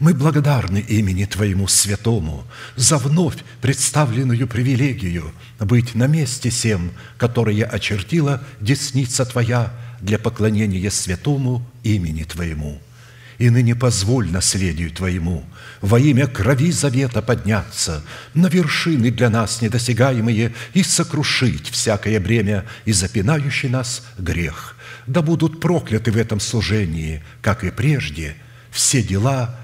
мы благодарны имени Твоему святому за вновь представленную привилегию быть на месте всем, которое очертила десница Твоя для поклонения святому имени Твоему. И ныне позволь наследию Твоему во имя крови завета подняться на вершины для нас недосягаемые и сокрушить всякое бремя и запинающий нас грех. Да будут прокляты в этом служении, как и прежде, все дела –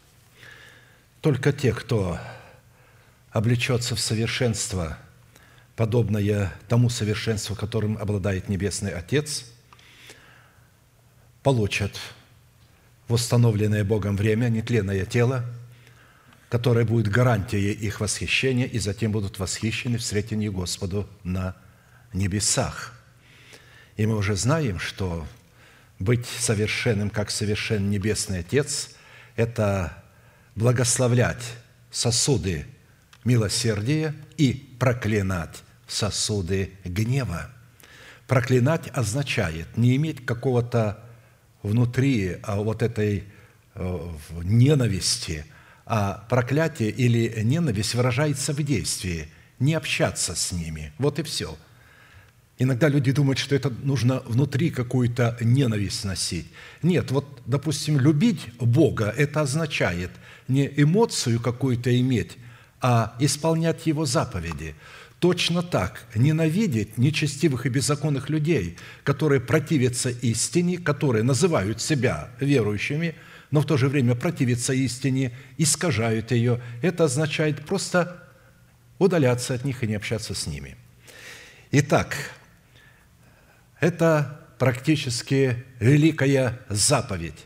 Только те, кто облечется в совершенство, подобное тому совершенству, которым обладает Небесный Отец, получат в установленное Богом время нетленное тело, которое будет гарантией их восхищения, и затем будут восхищены в встретении Господу на небесах. И мы уже знаем, что быть совершенным, как совершен Небесный Отец, это благословлять сосуды милосердия и проклинать сосуды гнева. Проклинать означает не иметь какого-то внутри а вот этой э, ненависти, а проклятие или ненависть выражается в действии, не общаться с ними. Вот и все – Иногда люди думают, что это нужно внутри какую-то ненависть носить. Нет, вот, допустим, любить Бога – это означает не эмоцию какую-то иметь, а исполнять Его заповеди. Точно так, ненавидеть нечестивых и беззаконных людей, которые противятся истине, которые называют себя верующими, но в то же время противятся истине, искажают ее, это означает просто удаляться от них и не общаться с ними. Итак, это практически великая заповедь.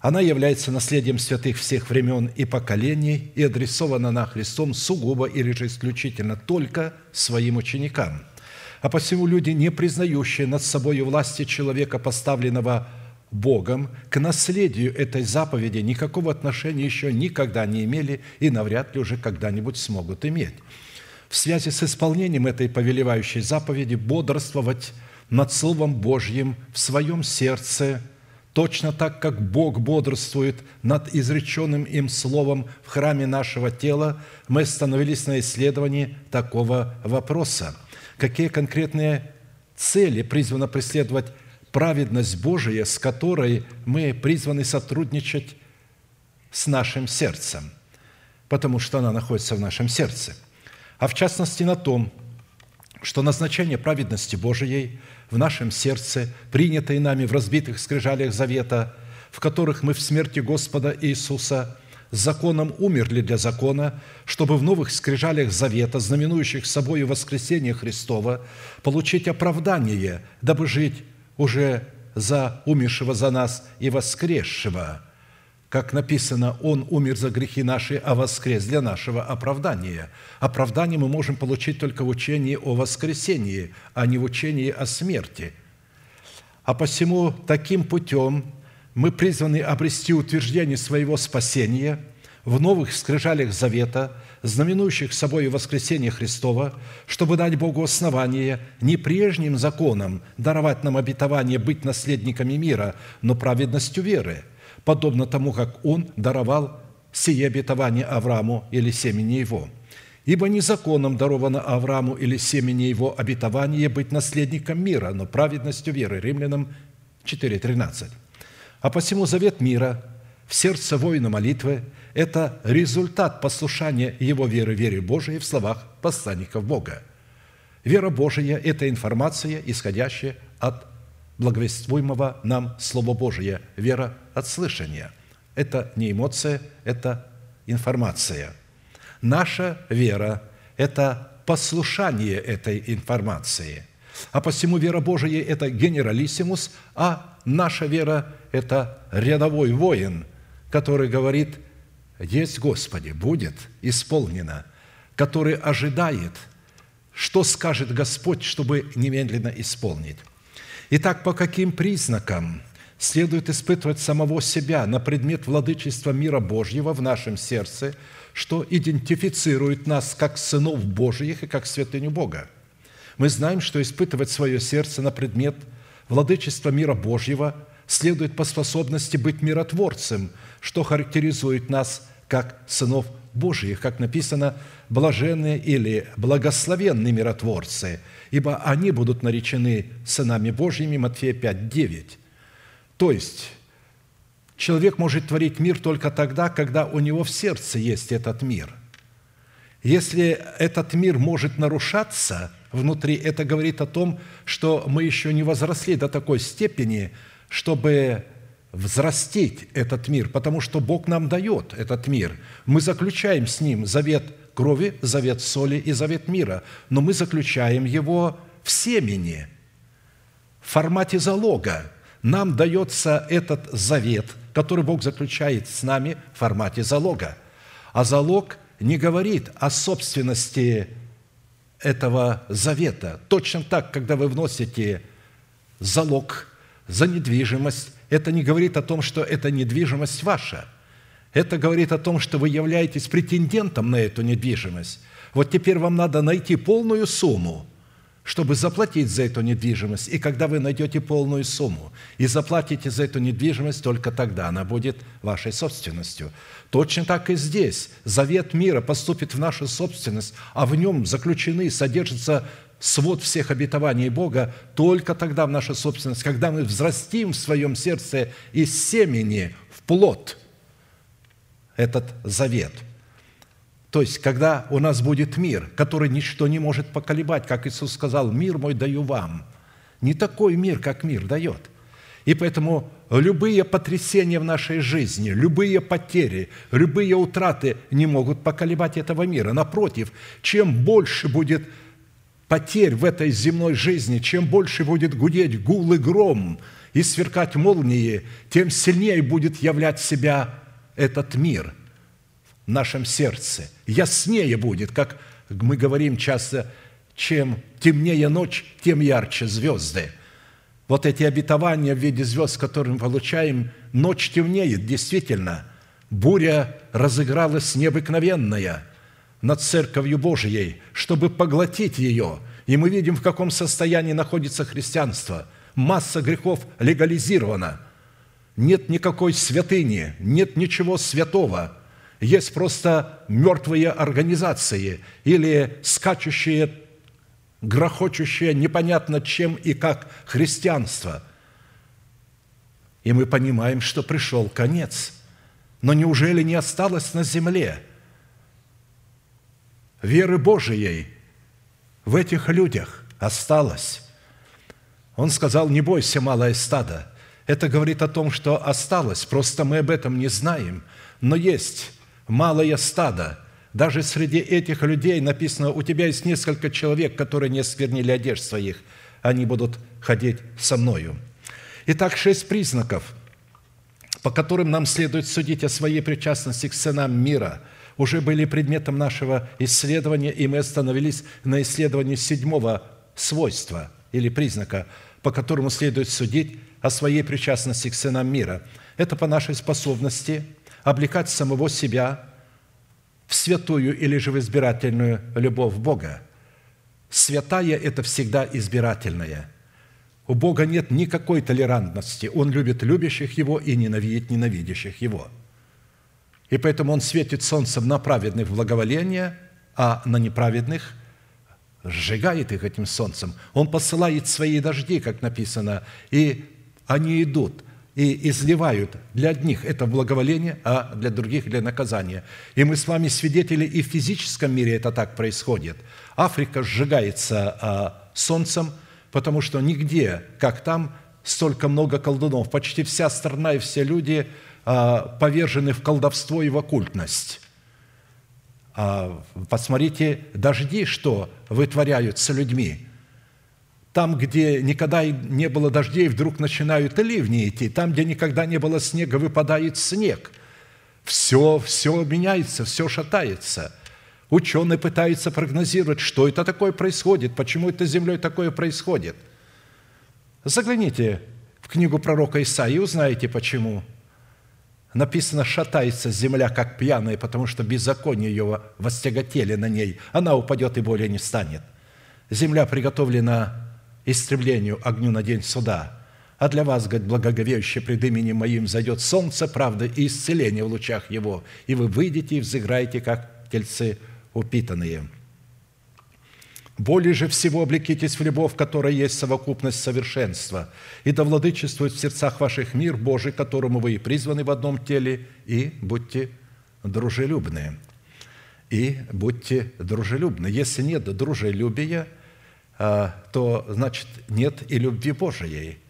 Она является наследием святых всех времен и поколений и адресована на Христом сугубо или же исключительно только своим ученикам. А посему люди, не признающие над собой власти человека, поставленного Богом, к наследию этой заповеди никакого отношения еще никогда не имели и навряд ли уже когда-нибудь смогут иметь – в связи с исполнением этой повелевающей заповеди бодрствовать над Словом Божьим в своем сердце, точно так, как Бог бодрствует над изреченным им Словом в храме нашего тела, мы остановились на исследовании такого вопроса. Какие конкретные цели призвано преследовать праведность Божия, с которой мы призваны сотрудничать с нашим сердцем, потому что она находится в нашем сердце – а в частности на том, что назначение праведности Божией в нашем сердце, принятое нами в разбитых скрижалях завета, в которых мы в смерти Господа Иисуса законом умерли для закона, чтобы в новых скрижалях завета, знаменующих собою воскресение Христова, получить оправдание, дабы жить уже за умершего за нас и воскресшего. Как написано, Он умер за грехи наши, а воскрес для нашего оправдания. Оправдание мы можем получить только в учении о воскресении, а не в учении о смерти. А посему таким путем мы призваны обрести утверждение своего спасения в новых скрижалях завета – знаменующих собой воскресение Христова, чтобы дать Богу основание не прежним законом даровать нам обетование быть наследниками мира, но праведностью веры, подобно тому, как Он даровал сие обетование Аврааму или семени его. Ибо не законом даровано Аврааму или семени его обетование быть наследником мира, но праведностью веры. Римлянам 4.13. А посему завет мира в сердце воина молитвы – это результат послушания его веры, вере Божией в словах посланников Бога. Вера Божия – это информация, исходящая от благовествуемого нам Слова Божия. Вера от слышания. Это не эмоция, это информация. Наша вера – это послушание этой информации. А посему вера Божия – это генералиссимус, а наша вера – это рядовой воин, который говорит – есть, Господи, будет исполнено, который ожидает, что скажет Господь, чтобы немедленно исполнить. Итак, по каким признакам следует испытывать самого себя на предмет владычества мира Божьего в нашем сердце, что идентифицирует нас как сынов Божьих и как святыню Бога? Мы знаем, что испытывать свое сердце на предмет владычества мира Божьего следует по способности быть миротворцем, что характеризует нас как сынов Божьих, как написано, блаженные или благословенные миротворцы, ибо они будут наречены сынами Божьими, Матфея 5, 9. То есть, человек может творить мир только тогда, когда у него в сердце есть этот мир. Если этот мир может нарушаться внутри, это говорит о том, что мы еще не возросли до такой степени, чтобы взрастить этот мир, потому что Бог нам дает этот мир. Мы заключаем с Ним завет крови, завет соли и завет мира, но мы заключаем его в семени, в формате залога. Нам дается этот завет, который Бог заключает с нами в формате залога. А залог не говорит о собственности этого завета. Точно так, когда вы вносите залог за недвижимость, это не говорит о том, что эта недвижимость ваша. Это говорит о том, что вы являетесь претендентом на эту недвижимость. Вот теперь вам надо найти полную сумму, чтобы заплатить за эту недвижимость. И когда вы найдете полную сумму и заплатите за эту недвижимость, только тогда она будет вашей собственностью. Точно так и здесь. Завет мира поступит в нашу собственность, а в нем заключены, содержатся свод всех обетований Бога только тогда в наша собственность, когда мы взрастим в своем сердце из семени в плод этот завет. То есть, когда у нас будет мир, который ничто не может поколебать, как Иисус сказал, «Мир мой даю вам». Не такой мир, как мир дает. И поэтому любые потрясения в нашей жизни, любые потери, любые утраты не могут поколебать этого мира. Напротив, чем больше будет потерь в этой земной жизни, чем больше будет гудеть гул и гром и сверкать молнии, тем сильнее будет являть себя этот мир в нашем сердце. Яснее будет, как мы говорим часто, чем темнее ночь, тем ярче звезды. Вот эти обетования в виде звезд, которые мы получаем, ночь темнеет, действительно. Буря разыгралась необыкновенная – над Церковью Божией, чтобы поглотить ее. И мы видим, в каком состоянии находится христианство. Масса грехов легализирована. Нет никакой святыни, нет ничего святого. Есть просто мертвые организации или скачущие, грохочущие непонятно чем и как христианство. И мы понимаем, что пришел конец. Но неужели не осталось на земле – веры Божией в этих людях осталось. Он сказал, не бойся, малое стадо. Это говорит о том, что осталось, просто мы об этом не знаем. Но есть малое стадо. Даже среди этих людей написано, у тебя есть несколько человек, которые не сквернили одежд своих. Они будут ходить со мною. Итак, шесть признаков, по которым нам следует судить о своей причастности к сынам мира, уже были предметом нашего исследования, и мы остановились на исследовании седьмого свойства или признака, по которому следует судить о своей причастности к сынам мира. Это по нашей способности облекать самого себя в святую или же в избирательную любовь Бога. Святая – это всегда избирательная. У Бога нет никакой толерантности. Он любит любящих Его и ненавидит ненавидящих Его. И поэтому Он светит солнцем на праведных в благоволение, а на неправедных сжигает их этим солнцем. Он посылает свои дожди, как написано, и они идут и изливают. Для одних это благоволение, а для других для наказания. И мы с вами свидетели, и в физическом мире это так происходит. Африка сжигается а, солнцем, потому что нигде, как там, столько много колдунов. Почти вся страна и все люди повержены в колдовство и в оккультность. А посмотрите, дожди, что вытворяют с людьми. Там, где никогда не было дождей, вдруг начинают ливни идти. Там, где никогда не было снега, выпадает снег. Все, все меняется, все шатается. Ученые пытаются прогнозировать, что это такое происходит, почему это с землей такое происходит. Загляните в книгу пророка Исаии и узнаете, почему – Написано, шатается земля, как пьяная, потому что беззаконие ее востяготели на ней. Она упадет и более не станет. Земля приготовлена истреблению огню на день суда. А для вас, говорит, благоговеющие пред именем моим, зайдет солнце правды и исцеление в лучах его, и вы выйдете и взыграете, как тельцы упитанные». Более же всего облекитесь в любовь, которая есть совокупность совершенства, и да владычествует в сердцах ваших мир Божий, которому вы и призваны в одном теле, и будьте дружелюбны. И будьте дружелюбны. Если нет дружелюбия, а, то значит нет и любви Божией.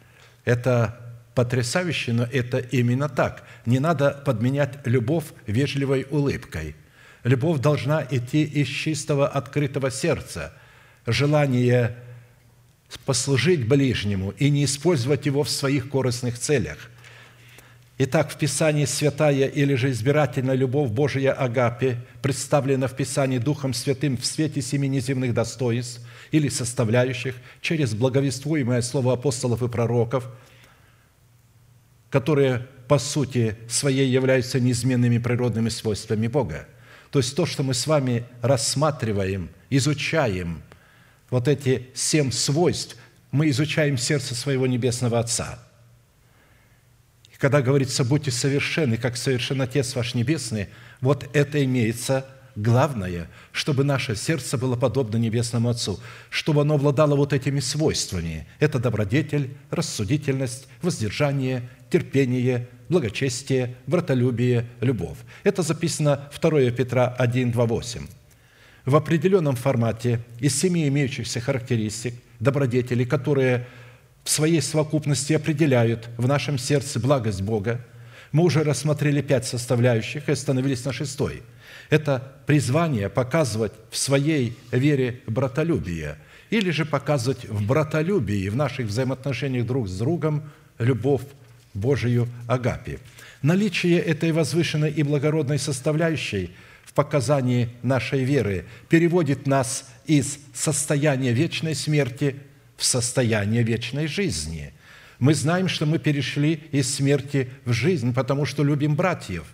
Это потрясающе, но это именно так. Не надо подменять любовь вежливой улыбкой. Любовь должна идти из чистого открытого сердца – желание послужить ближнему и не использовать его в своих корыстных целях. Итак, в Писании святая или же избирательная любовь Божия Агапе представлена в Писании Духом Святым в свете семи неземных достоинств или составляющих через благовествуемое слово апостолов и пророков, которые по сути своей являются неизменными природными свойствами Бога. То есть то, что мы с вами рассматриваем, изучаем – вот эти семь свойств, мы изучаем сердце своего Небесного Отца. И когда говорится «будьте совершенны, как совершен Отец ваш Небесный», вот это имеется главное, чтобы наше сердце было подобно Небесному Отцу, чтобы оно обладало вот этими свойствами. Это добродетель, рассудительность, воздержание, терпение, благочестие, братолюбие, любовь. Это записано 2 Петра 1, 2, 8 в определенном формате из семи имеющихся характеристик, добродетелей, которые в своей совокупности определяют в нашем сердце благость Бога, мы уже рассмотрели пять составляющих и остановились на шестой. Это призвание показывать в своей вере братолюбие или же показывать в братолюбии, в наших взаимоотношениях друг с другом любовь Божию Агапи. Наличие этой возвышенной и благородной составляющей – показании нашей веры переводит нас из состояния вечной смерти в состояние вечной жизни. Мы знаем, что мы перешли из смерти в жизнь, потому что любим братьев.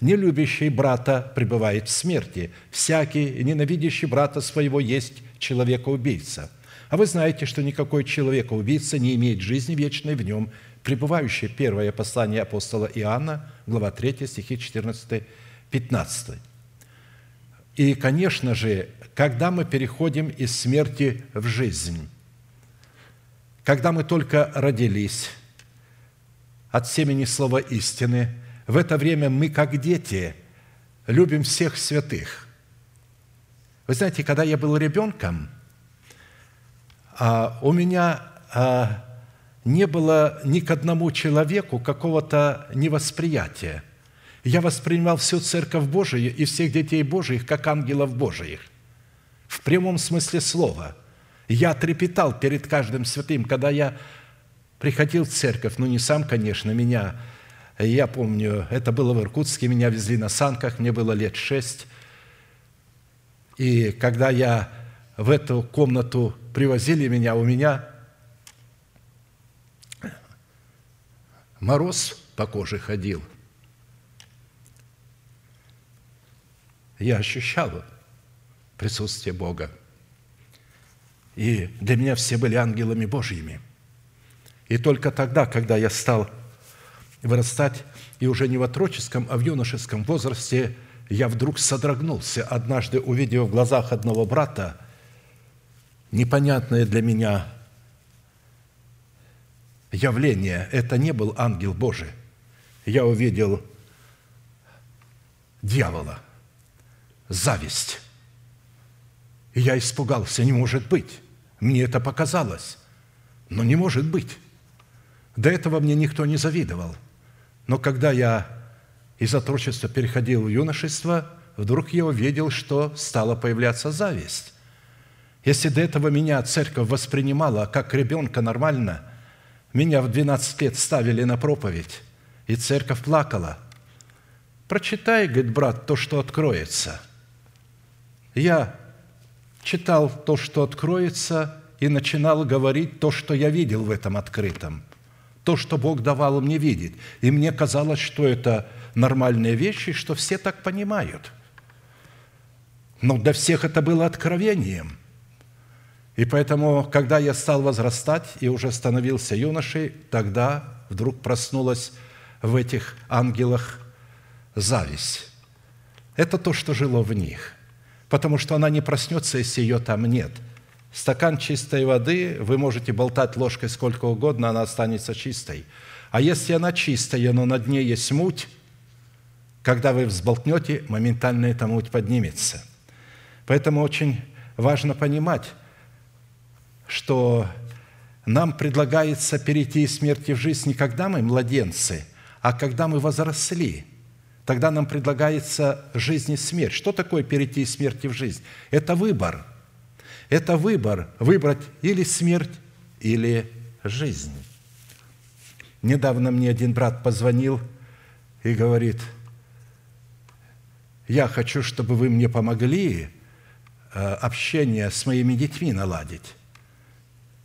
Не любящий брата пребывает в смерти. Всякий, ненавидящий брата своего, есть человека-убийца. А вы знаете, что никакой человека-убийца не имеет жизни вечной в нем, пребывающее первое послание апостола Иоанна, глава 3, стихи 14, 15. И, конечно же, когда мы переходим из смерти в жизнь, когда мы только родились от семени слова истины, в это время мы, как дети, любим всех святых. Вы знаете, когда я был ребенком, а, у меня а, не было ни к одному человеку какого-то невосприятия – я воспринимал всю Церковь Божию и всех детей Божиих как ангелов Божиих. В прямом смысле слова. Я трепетал перед каждым святым, когда я приходил в церковь, ну не сам, конечно, меня, я помню, это было в Иркутске, меня везли на санках, мне было лет шесть. И когда я в эту комнату привозили меня, у меня мороз по коже ходил. Я ощущал присутствие Бога. И для меня все были ангелами Божьими. И только тогда, когда я стал вырастать, и уже не в отроческом, а в юношеском возрасте, я вдруг содрогнулся, однажды увидев в глазах одного брата непонятное для меня явление. Это не был ангел Божий. Я увидел дьявола, зависть. И я испугался, не может быть. Мне это показалось, но не может быть. До этого мне никто не завидовал. Но когда я из отрочества переходил в юношество, вдруг я увидел, что стала появляться зависть. Если до этого меня церковь воспринимала как ребенка нормально, меня в 12 лет ставили на проповедь, и церковь плакала. Прочитай, говорит брат, то, что откроется. Я читал то, что откроется, и начинал говорить то, что я видел в этом открытом, то, что Бог давал мне видеть. И мне казалось, что это нормальные вещи, что все так понимают. Но для всех это было откровением. И поэтому, когда я стал возрастать и уже становился юношей, тогда вдруг проснулась в этих ангелах зависть. Это то, что жило в них потому что она не проснется, если ее там нет. Стакан чистой воды, вы можете болтать ложкой сколько угодно, она останется чистой. А если она чистая, но на дне есть муть, когда вы взболтнете, моментально эта муть поднимется. Поэтому очень важно понимать, что нам предлагается перейти из смерти в жизнь не когда мы младенцы, а когда мы возросли – Тогда нам предлагается жизнь и смерть. Что такое перейти из смерти в жизнь? Это выбор. Это выбор. Выбрать или смерть, или жизнь. Недавно мне один брат позвонил и говорит, я хочу, чтобы вы мне помогли э, общение с моими детьми наладить.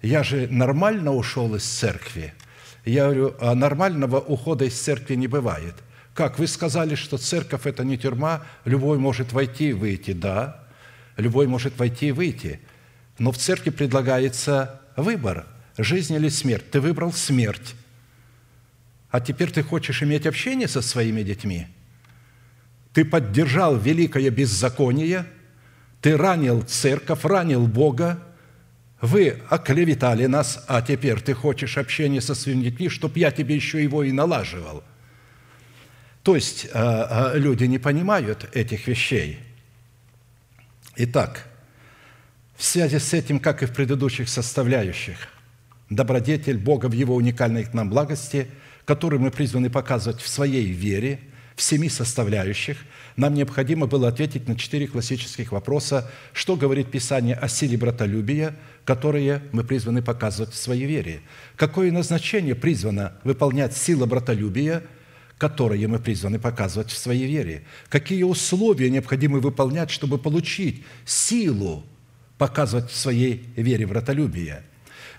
Я же нормально ушел из церкви. Я говорю, а нормального ухода из церкви не бывает – как? Вы сказали, что церковь – это не тюрьма, любой может войти и выйти. Да, любой может войти и выйти. Но в церкви предлагается выбор – жизнь или смерть. Ты выбрал смерть. А теперь ты хочешь иметь общение со своими детьми. Ты поддержал великое беззаконие, ты ранил церковь, ранил Бога, вы оклеветали нас, а теперь ты хочешь общения со своими детьми, чтобы я тебе еще его и налаживал – то есть э, э, люди не понимают этих вещей. Итак, в связи с этим, как и в предыдущих составляющих, добродетель Бога в Его уникальной к нам благости, которую мы призваны показывать в своей вере, в семи составляющих, нам необходимо было ответить на четыре классических вопроса, что говорит Писание о силе братолюбия, которые мы призваны показывать в своей вере. Какое назначение призвано выполнять сила братолюбия – которые мы призваны показывать в своей вере. Какие условия необходимо выполнять, чтобы получить силу показывать в своей вере вратолюбие.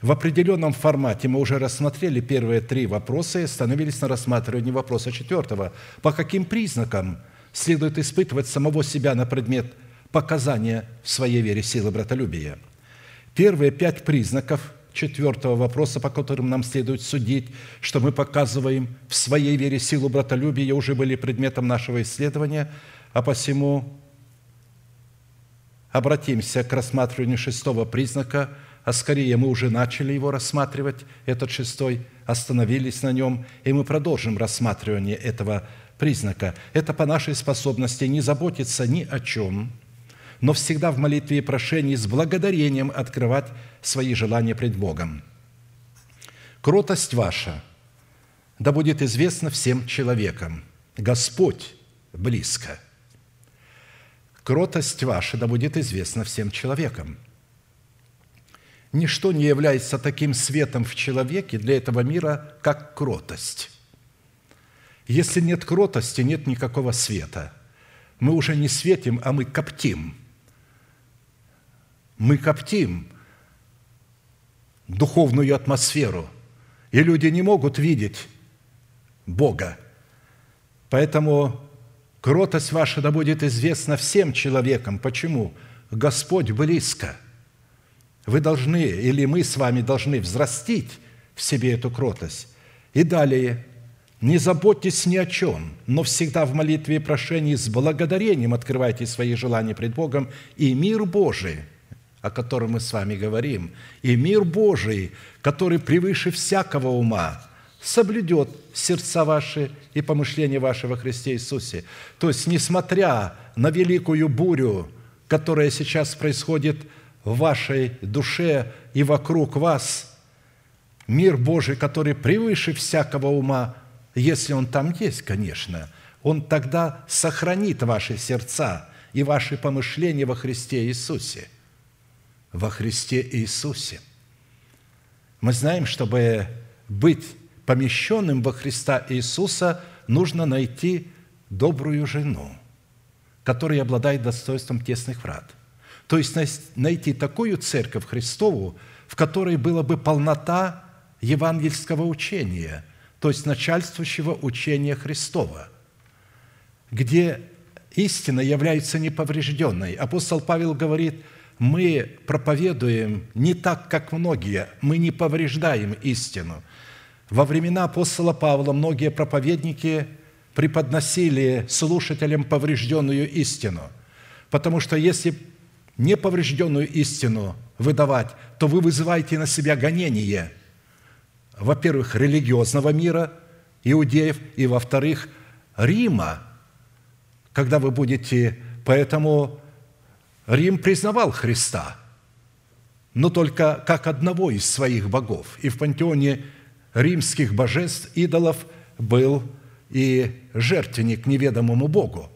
В определенном формате мы уже рассмотрели первые три вопроса и остановились на рассматривании вопроса четвертого. По каким признакам следует испытывать самого себя на предмет показания в своей вере силы братолюбия? Первые пять признаков – четвертого вопроса, по которым нам следует судить, что мы показываем в своей вере силу братолюбия, уже были предметом нашего исследования, а посему обратимся к рассматриванию шестого признака, а скорее мы уже начали его рассматривать, этот шестой, остановились на нем, и мы продолжим рассматривание этого признака. Это по нашей способности не заботиться ни о чем – но всегда в молитве и прошении с благодарением открывать свои желания пред Богом. Кротость ваша да будет известна всем человекам. Господь близко. Кротость ваша да будет известна всем человекам. ничто не является таким светом в человеке для этого мира, как кротость. Если нет кротости, нет никакого света. Мы уже не светим, а мы коптим. Мы коптим духовную атмосферу, и люди не могут видеть Бога. Поэтому кротость ваша да будет известна всем человекам. Почему? Господь близко. Вы должны, или мы с вами должны взрастить в себе эту кротость. И далее, не заботьтесь ни о чем, но всегда в молитве и прошении с благодарением открывайте свои желания пред Богом, и мир Божий, о котором мы с вами говорим, и мир Божий, который превыше всякого ума, соблюдет сердца ваши и помышления ваши во Христе Иисусе. То есть, несмотря на великую бурю, которая сейчас происходит в вашей душе и вокруг вас, мир Божий, который превыше всякого ума, если он там есть, конечно, он тогда сохранит ваши сердца и ваши помышления во Христе Иисусе. Во Христе Иисусе. Мы знаем, чтобы быть помещенным во Христа Иисуса, нужно найти добрую жену – который обладает достоинством тесных врат. То есть найти такую церковь Христову, в которой была бы полнота евангельского учения, то есть начальствующего учения Христова, где истина является неповрежденной. Апостол Павел говорит, мы проповедуем не так, как многие, мы не повреждаем истину. Во времена апостола Павла многие проповедники – преподносили слушателям поврежденную истину. Потому что если неповрежденную истину выдавать, то вы вызываете на себя гонение, во-первых, религиозного мира, иудеев, и, во-вторых, Рима, когда вы будете... Поэтому Рим признавал Христа, но только как одного из своих богов. И в пантеоне римских божеств, идолов был и жертвенник неведомому Богу.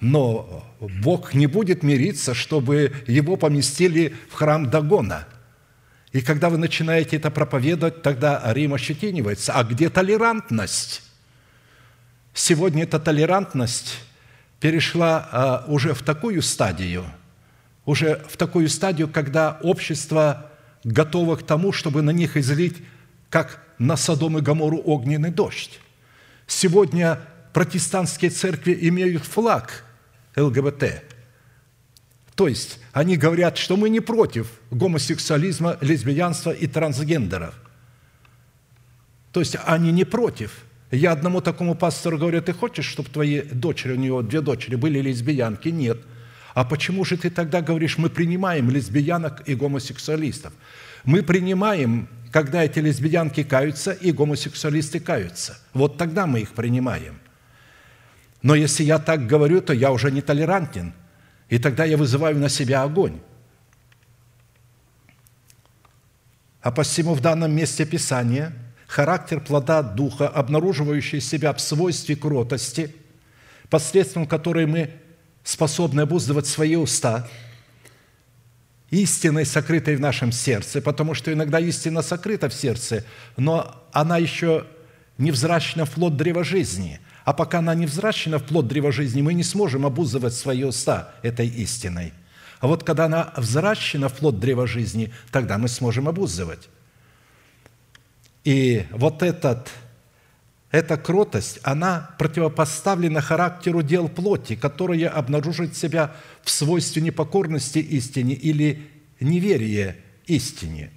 Но Бог не будет мириться, чтобы его поместили в храм Дагона. И когда вы начинаете это проповедовать, тогда Рим ощетинивается. А где толерантность? Сегодня эта толерантность перешла а, уже в такую стадию, уже в такую стадию, когда общество готово к тому, чтобы на них излить, как на Содом и Гамору, огненный дождь. Сегодня протестантские церкви имеют флаг ЛГБТ. То есть они говорят, что мы не против гомосексуализма, лесбиянства и трансгендеров. То есть они не против. Я одному такому пастору говорю, ты хочешь, чтобы твои дочери, у него две дочери, были лесбиянки? Нет. А почему же ты тогда говоришь, мы принимаем лесбиянок и гомосексуалистов? Мы принимаем когда эти лесбиянки каются и гомосексуалисты каются. Вот тогда мы их принимаем. Но если я так говорю, то я уже не толерантен, и тогда я вызываю на себя огонь. А посему в данном месте Писания характер плода Духа, обнаруживающий себя в свойстве кротости, посредством которой мы способны обуздывать свои уста – истиной, сокрытой в нашем сердце, потому что иногда истина сокрыта в сердце, но она еще невзрачна в плод древа жизни. А пока она невзрачна в плод древа жизни, мы не сможем обузывать свои уста этой истиной. А вот когда она взращена в плод древа жизни, тогда мы сможем обузывать. И вот этот, эта кротость, она противопоставлена характеру дел плоти, которые обнаруживают себя в свойстве непокорности истине или неверия истине.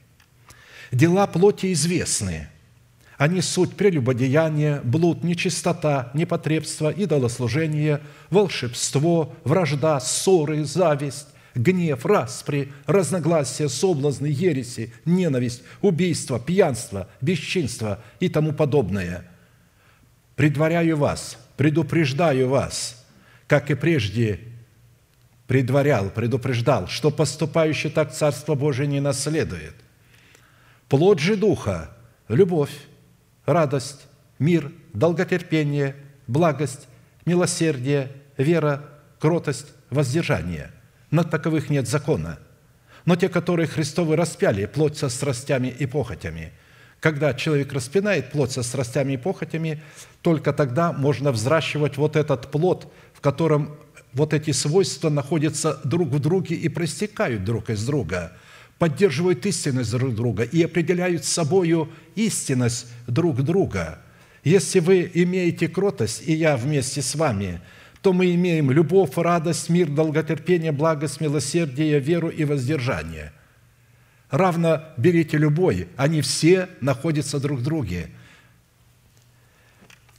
Дела плоти известны. Они суть прелюбодеяние, блуд, нечистота, непотребство, идолослужение, волшебство, вражда, ссоры, зависть, гнев, распри, разногласия, соблазны, ереси, ненависть, убийство, пьянство, бесчинство и тому подобное. Предваряю вас, предупреждаю вас, как и прежде предварял, предупреждал, что поступающий так Царство Божие не наследует. Плод же Духа – любовь, радость, мир, долготерпение, благость, милосердие, вера, кротость, воздержание. Над таковых нет закона. но те, которые Христовы распяли, плоть со страстями и похотями. Когда человек распинает плоть со страстями и похотями, только тогда можно взращивать вот этот плод, в котором вот эти свойства находятся друг в друге и проистекают друг из друга, поддерживают истинность друг друга и определяют собою истинность друг друга. Если вы имеете кротость, и я вместе с вами – то мы имеем любовь, радость, мир, долготерпение, благость, милосердие, веру и воздержание. Равно берите любой, они все находятся друг в друге.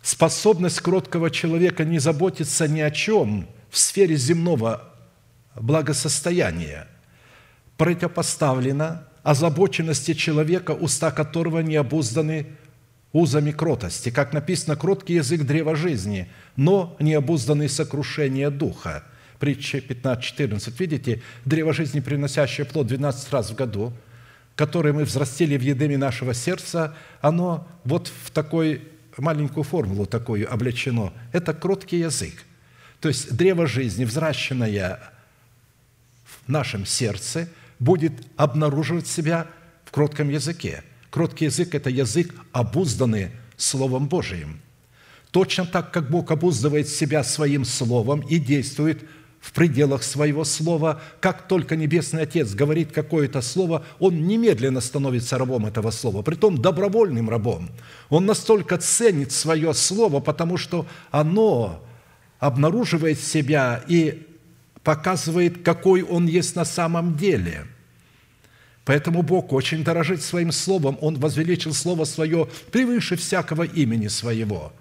Способность кроткого человека не заботиться ни о чем в сфере земного благосостояния противопоставлена озабоченности человека, уста которого не обузданы узами кротости. Как написано, кроткий язык древа жизни, но необузданный сокрушение духа. Притча 15.14. Видите, древо жизни, приносящее плод 12 раз в году, которое мы взрастили в едеме нашего сердца, оно вот в такой маленькую формулу такую облечено. Это кроткий язык. То есть древо жизни, взращенное в нашем сердце, будет обнаруживать себя в кротком языке – Кроткий язык – это язык, обузданный Словом Божиим. Точно так, как Бог обуздывает себя своим Словом и действует в пределах своего слова, как только Небесный Отец говорит какое-то слово, он немедленно становится рабом этого слова, притом добровольным рабом. Он настолько ценит свое слово, потому что оно обнаруживает себя и показывает, какой он есть на самом деле – Поэтому Бог очень дорожит своим словом. Он возвеличил слово свое превыше всякого имени своего.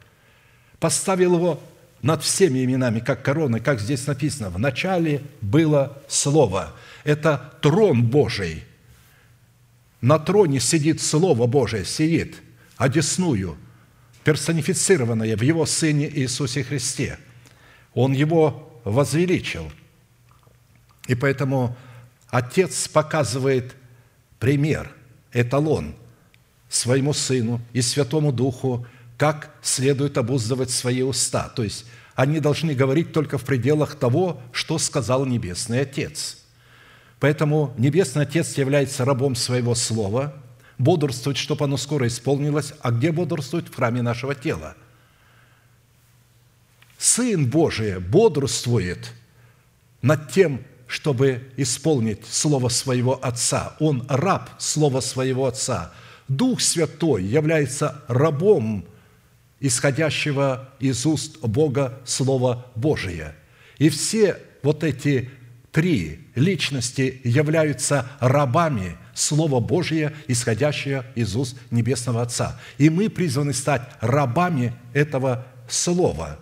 Поставил его над всеми именами, как короны, как здесь написано. В начале было Слово. Это трон Божий. На троне сидит Слово Божие, сидит, одесную, персонифицированное в Его Сыне Иисусе Христе. Он его возвеличил. И поэтому Отец показывает пример, эталон своему Сыну и Святому Духу, как следует обуздывать свои уста. То есть они должны говорить только в пределах того, что сказал Небесный Отец. Поэтому Небесный Отец является рабом своего слова, бодрствует, чтобы оно скоро исполнилось, а где бодрствует? В храме нашего тела. Сын Божий бодрствует над тем, чтобы исполнить Слово своего Отца. Он раб Слова своего Отца. Дух Святой является рабом исходящего из уст Бога Слова Божия. И все вот эти три личности являются рабами Слова Божия, исходящего из уст Небесного Отца. И мы призваны стать рабами этого Слова.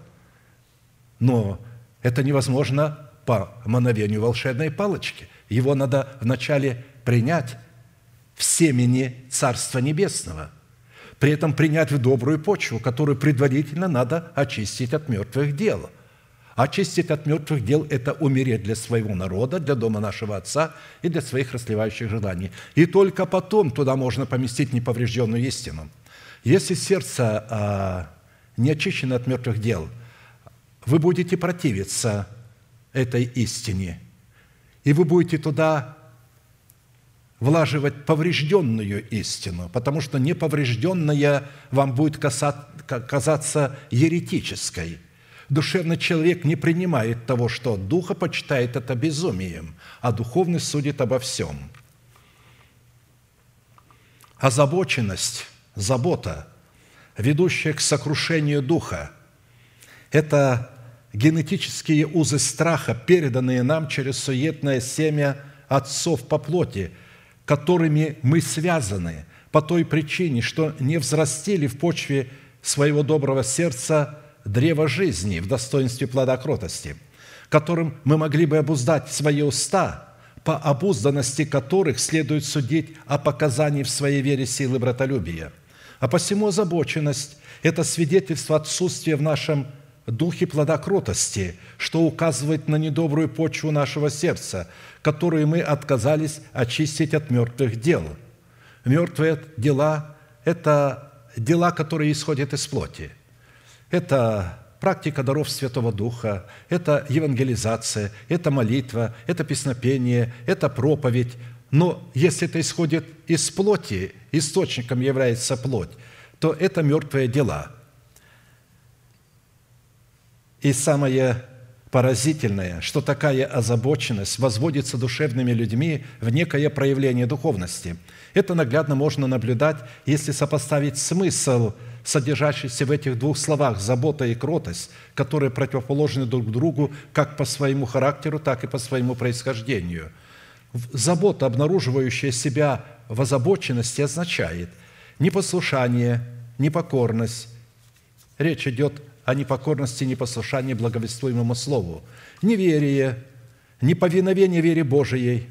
Но это невозможно по мановению волшебной палочки. Его надо вначале принять в семени Царства Небесного, при этом принять в добрую почву, которую предварительно надо очистить от мертвых дел. Очистить от мертвых дел – это умереть для своего народа, для дома нашего Отца и для своих расливающих желаний. И только потом туда можно поместить неповрежденную истину. Если сердце а, не очищено от мертвых дел, вы будете противиться этой истине. И вы будете туда влаживать поврежденную истину, потому что неповрежденная вам будет казаться еретической. Душевный человек не принимает того, что духа почитает это безумием, а духовный судит обо всем. Озабоченность, забота, ведущая к сокрушению духа – это генетические узы страха, переданные нам через суетное семя отцов по плоти, которыми мы связаны по той причине, что не взрастили в почве своего доброго сердца древо жизни в достоинстве плода кротости, которым мы могли бы обуздать свои уста, по обузданности которых следует судить о показании в своей вере силы братолюбия. А посему озабоченность – это свидетельство отсутствия в нашем духе плода кротости, что указывает на недобрую почву нашего сердца, которую мы отказались очистить от мертвых дел. Мертвые дела – это дела, которые исходят из плоти. Это практика даров Святого Духа, это евангелизация, это молитва, это песнопение, это проповедь, Но если это исходит из плоти, источником является плоть, то это мертвые дела. И самое поразительное, что такая озабоченность возводится душевными людьми в некое проявление духовности. Это наглядно можно наблюдать, если сопоставить смысл, содержащийся в этих двух словах «забота» и «кротость», которые противоположны друг другу как по своему характеру, так и по своему происхождению. Забота, обнаруживающая себя в озабоченности, означает непослушание, непокорность. Речь идет о непокорности, непослушании благовествуемому Слову, неверие, неповиновение вере Божией,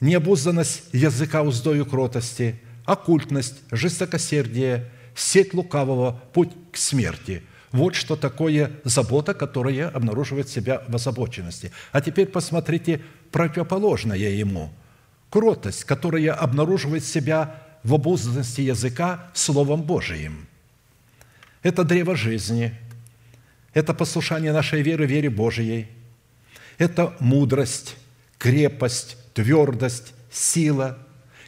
необузданность языка уздою кротости, оккультность, жестокосердие, сеть лукавого, путь к смерти. Вот что такое забота, которая обнаруживает себя в озабоченности. А теперь посмотрите противоположное ему. Кротость, которая обнаруживает себя в обузданности языка Словом Божиим. Это древо жизни – это послушание нашей веры, вере Божией. Это мудрость, крепость, твердость, сила.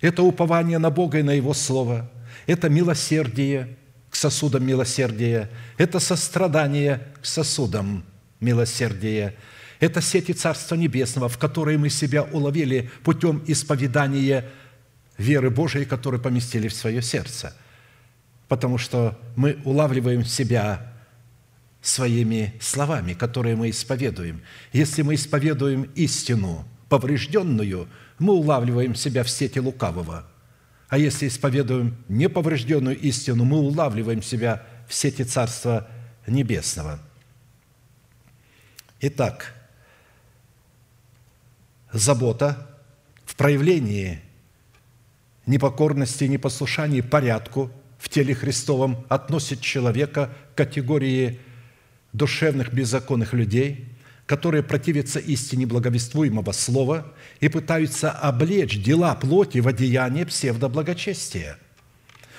Это упование на Бога и на Его Слово. Это милосердие к сосудам милосердия. Это сострадание к сосудам милосердия. Это сети Царства Небесного, в которые мы себя уловили путем исповедания веры Божией, которую поместили в свое сердце. Потому что мы улавливаем себя своими словами, которые мы исповедуем. Если мы исповедуем истину поврежденную, мы улавливаем себя в сети лукавого. А если исповедуем неповрежденную истину, мы улавливаем себя в сети Царства Небесного. Итак, забота в проявлении непокорности и непослушания порядку в теле Христовом относит человека к категории душевных беззаконных людей, которые противятся истине благовествуемого слова и пытаются облечь дела плоти в одеяние псевдоблагочестия,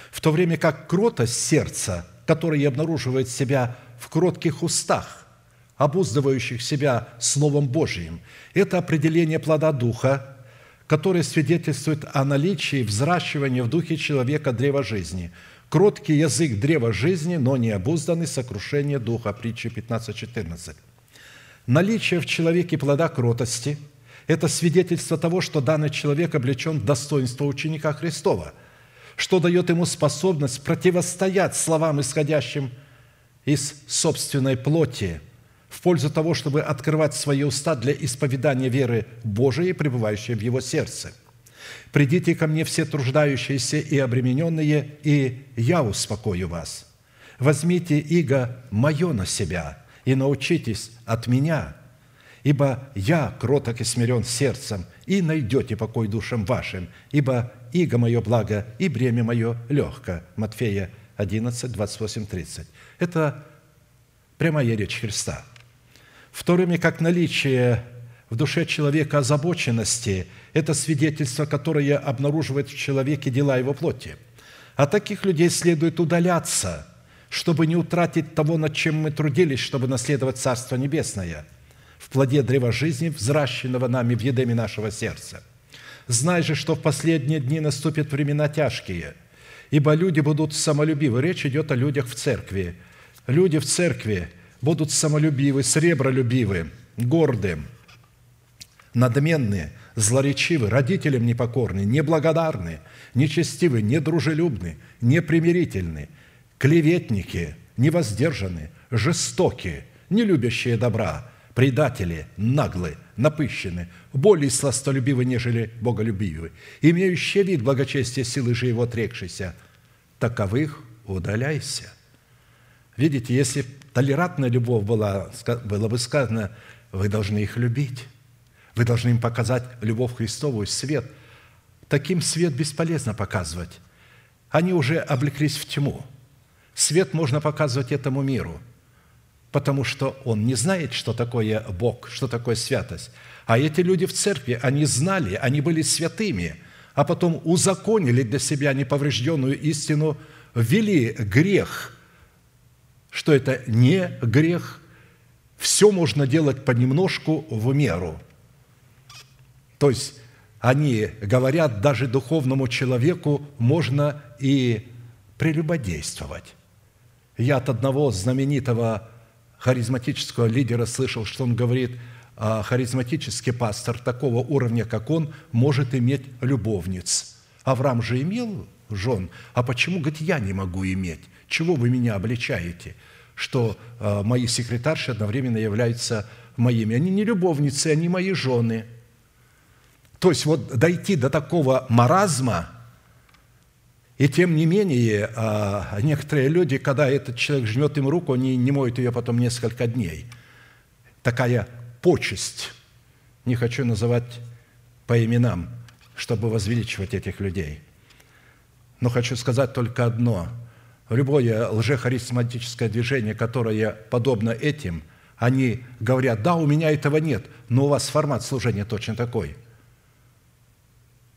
в то время как кротость сердца, которая обнаруживает себя в кротких устах, обуздывающих себя Словом Божиим, это определение плода Духа, которое свидетельствует о наличии взращивания в духе человека древа жизни – Кроткий язык древа жизни, но не обузданный сокрушение духа. Притча 15.14. Наличие в человеке плода кротости – это свидетельство того, что данный человек облечен в достоинство ученика Христова, что дает ему способность противостоять словам, исходящим из собственной плоти, в пользу того, чтобы открывать свои уста для исповедания веры Божией, пребывающей в его сердце – Придите ко мне все труждающиеся и обремененные, и я успокою вас. Возьмите иго мое на себя и научитесь от меня, ибо я кроток и смирен сердцем, и найдете покой душам вашим, ибо иго мое благо и бремя мое легко». Матфея 11, 28, 30. Это прямая речь Христа. В то время как наличие в душе человека озабоченности – это свидетельство, которое обнаруживает в человеке дела его плоти. А таких людей следует удаляться, чтобы не утратить того, над чем мы трудились, чтобы наследовать Царство Небесное в плоде древа жизни, взращенного нами в едеме нашего сердца. Знай же, что в последние дни наступят времена тяжкие, ибо люди будут самолюбивы. Речь идет о людях в церкви. Люди в церкви будут самолюбивы, сребролюбивы, горды, надменные, злоречивы, родителям непокорны, неблагодарны, нечестивы, недружелюбны, непримирительны, клеветники, невоздержаны, жестокие, не любящие добра, предатели, наглы, напыщены, более сластолюбивы, нежели боголюбивы, имеющие вид благочестия силы же его отрекшейся, таковых удаляйся». Видите, если толерантная любовь была, было бы сказано, вы должны их любить. Вы должны им показать любовь Христову, свет. Таким свет бесполезно показывать. Они уже облеклись в тьму. Свет можно показывать этому миру, потому что он не знает, что такое Бог, что такое святость. А эти люди в церкви, они знали, они были святыми, а потом узаконили для себя неповрежденную истину, ввели грех, что это не грех, все можно делать понемножку в меру – то есть они говорят, даже духовному человеку можно и прелюбодействовать. Я от одного знаменитого харизматического лидера слышал, что он говорит, а харизматический пастор такого уровня, как он, может иметь любовниц. Авраам же имел жен, а почему, говорит, я не могу иметь? Чего вы меня обличаете? Что э, мои секретарши одновременно являются моими. Они не любовницы, они мои жены. То есть вот дойти до такого маразма, и тем не менее, э, некоторые люди, когда этот человек жмет им руку, они не моют ее потом несколько дней. Такая почесть. Не хочу называть по именам, чтобы возвеличивать этих людей. Но хочу сказать только одно. Любое лжехаризматическое движение, которое подобно этим, они говорят, да, у меня этого нет, но у вас формат служения точно такой.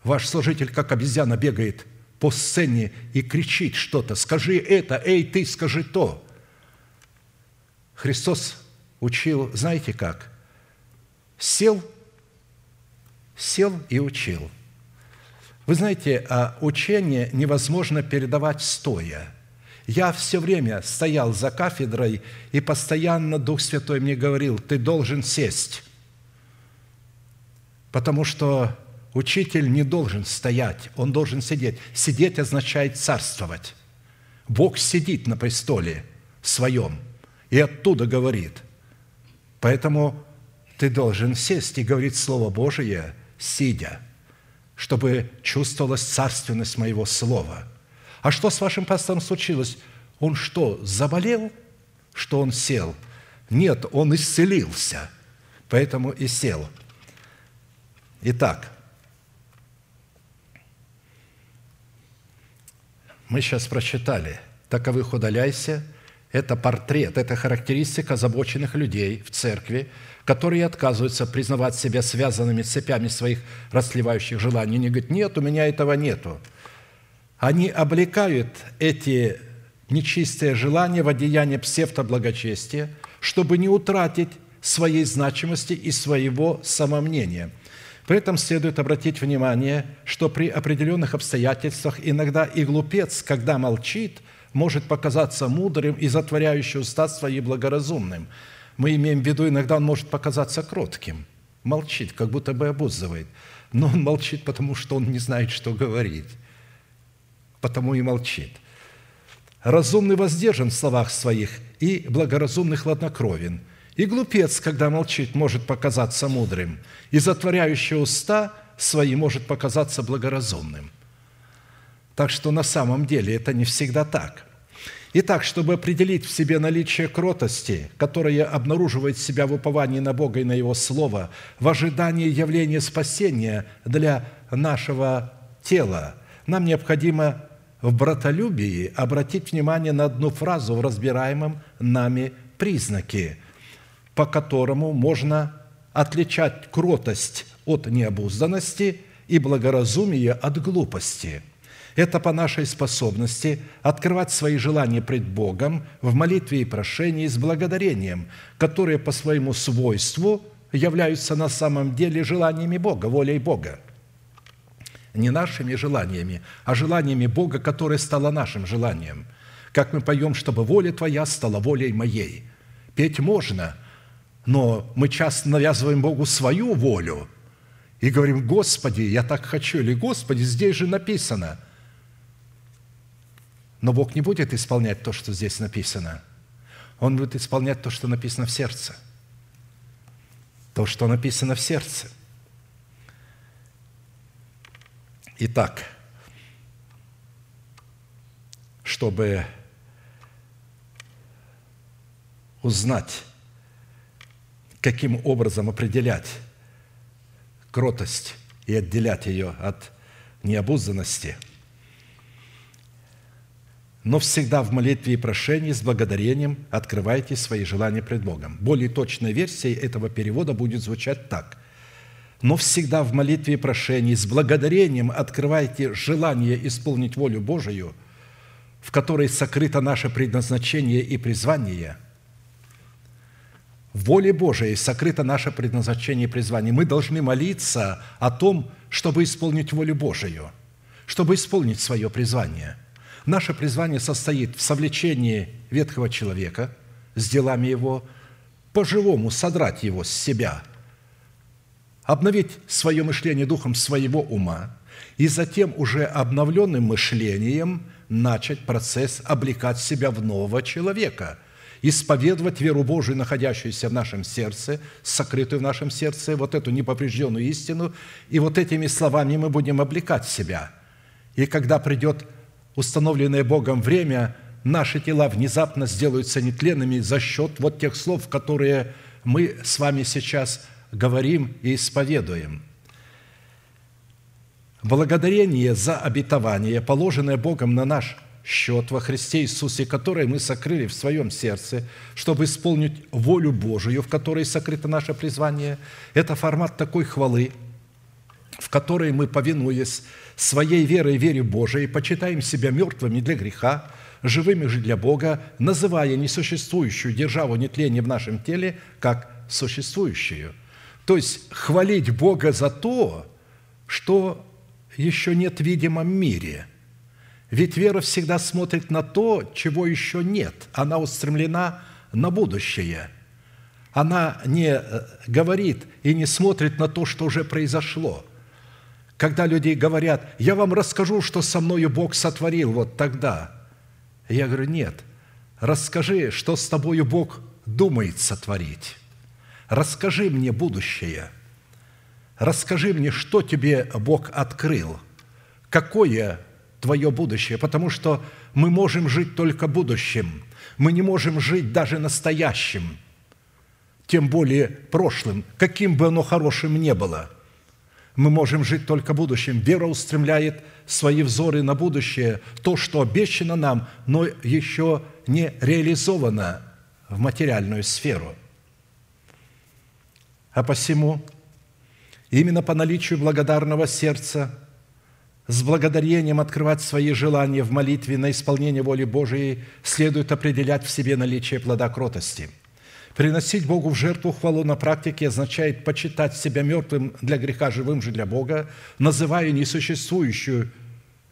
Ваш служитель, как обезьяна, бегает по сцене и кричит что-то. Скажи это, эй, ты скажи то. Христос учил, знаете как? Сел, сел и учил. Вы знаете, а учение невозможно передавать стоя. Я все время стоял за кафедрой, и постоянно Дух Святой мне говорил, ты должен сесть, потому что учитель не должен стоять, он должен сидеть. Сидеть означает царствовать. Бог сидит на престоле своем и оттуда говорит. Поэтому ты должен сесть и говорить Слово Божие, сидя, чтобы чувствовалась царственность моего Слова. А что с вашим пастором случилось? Он что, заболел, что он сел? Нет, он исцелился, поэтому и сел. Итак, мы сейчас прочитали «Таковых удаляйся», это портрет, это характеристика озабоченных людей в церкви, которые отказываются признавать себя связанными цепями своих расслевающих желаний. Они говорят, нет, у меня этого нету. Они облекают эти нечистые желания в одеяние псевдоблагочестия, чтобы не утратить своей значимости и своего самомнения. При этом следует обратить внимание, что при определенных обстоятельствах иногда и глупец, когда молчит, может показаться мудрым и затворяющим уста свои благоразумным – мы имеем в виду, иногда он может показаться кротким, молчит, как будто бы обузывает. Но он молчит, потому что он не знает, что говорить. Потому и молчит. Разумный воздержан в словах своих, и благоразумный хладнокровен. И глупец, когда молчит, может показаться мудрым, и затворяющий уста свои может показаться благоразумным. Так что на самом деле это не всегда так – Итак, чтобы определить в себе наличие кротости, которая обнаруживает себя в уповании на Бога и на Его Слово, в ожидании явления спасения для нашего тела, нам необходимо в братолюбии обратить внимание на одну фразу в разбираемом нами признаке, по которому можно отличать кротость от необузданности и благоразумие от глупости – это по нашей способности открывать свои желания пред Богом в молитве и прошении с благодарением, которые по своему свойству являются на самом деле желаниями Бога, волей Бога. Не нашими желаниями, а желаниями Бога, которое стало нашим желанием. Как мы поем, чтобы воля Твоя стала волей моей. Петь можно, но мы часто навязываем Богу свою волю и говорим, Господи, я так хочу, или Господи, здесь же написано – но Бог не будет исполнять то, что здесь написано. Он будет исполнять то, что написано в сердце. То, что написано в сердце. Итак, чтобы узнать, каким образом определять кротость и отделять ее от необузданности – но всегда в молитве и прошении с благодарением открывайте свои желания пред Богом. Более точная версия этого перевода будет звучать так. Но всегда в молитве и прошении с благодарением открывайте желание исполнить волю Божию, в которой сокрыто наше предназначение и призвание. В воле Божией сокрыто наше предназначение и призвание. Мы должны молиться о том, чтобы исполнить волю Божию, чтобы исполнить свое призвание. Наше призвание состоит в совлечении ветхого человека с делами его, по-живому содрать его с себя, обновить свое мышление духом своего ума и затем уже обновленным мышлением начать процесс облекать себя в нового человека – исповедовать веру Божию, находящуюся в нашем сердце, сокрытую в нашем сердце, вот эту неповрежденную истину, и вот этими словами мы будем облекать себя. И когда придет установленное Богом время, наши тела внезапно сделаются нетленными за счет вот тех слов, которые мы с вами сейчас говорим и исповедуем. Благодарение за обетование, положенное Богом на наш счет во Христе Иисусе, который мы сокрыли в своем сердце, чтобы исполнить волю Божию, в которой сокрыто наше призвание. Это формат такой хвалы, в которой мы, повинуясь своей верой и вере Божией, почитаем себя мертвыми для греха, живыми же для Бога, называя несуществующую державу нетления в нашем теле как существующую. То есть хвалить Бога за то, что еще нет в видимом мире – ведь вера всегда смотрит на то, чего еще нет. Она устремлена на будущее. Она не э, говорит и не смотрит на то, что уже произошло. Когда люди говорят, я вам расскажу, что со мною Бог сотворил вот тогда. Я говорю, нет, расскажи, что с тобою Бог думает сотворить. Расскажи мне будущее. Расскажи мне, что тебе Бог открыл. Какое твое будущее, потому что мы можем жить только будущим. Мы не можем жить даже настоящим, тем более прошлым, каким бы оно хорошим не было. Мы можем жить только будущим. Вера устремляет свои взоры на будущее, то, что обещано нам, но еще не реализовано в материальную сферу. А посему, именно по наличию благодарного сердца – с благодарением открывать свои желания в молитве на исполнение воли Божией следует определять в себе наличие плода кротости. Приносить Богу в жертву хвалу на практике означает почитать себя мертвым для греха, живым же для Бога, называя несуществующую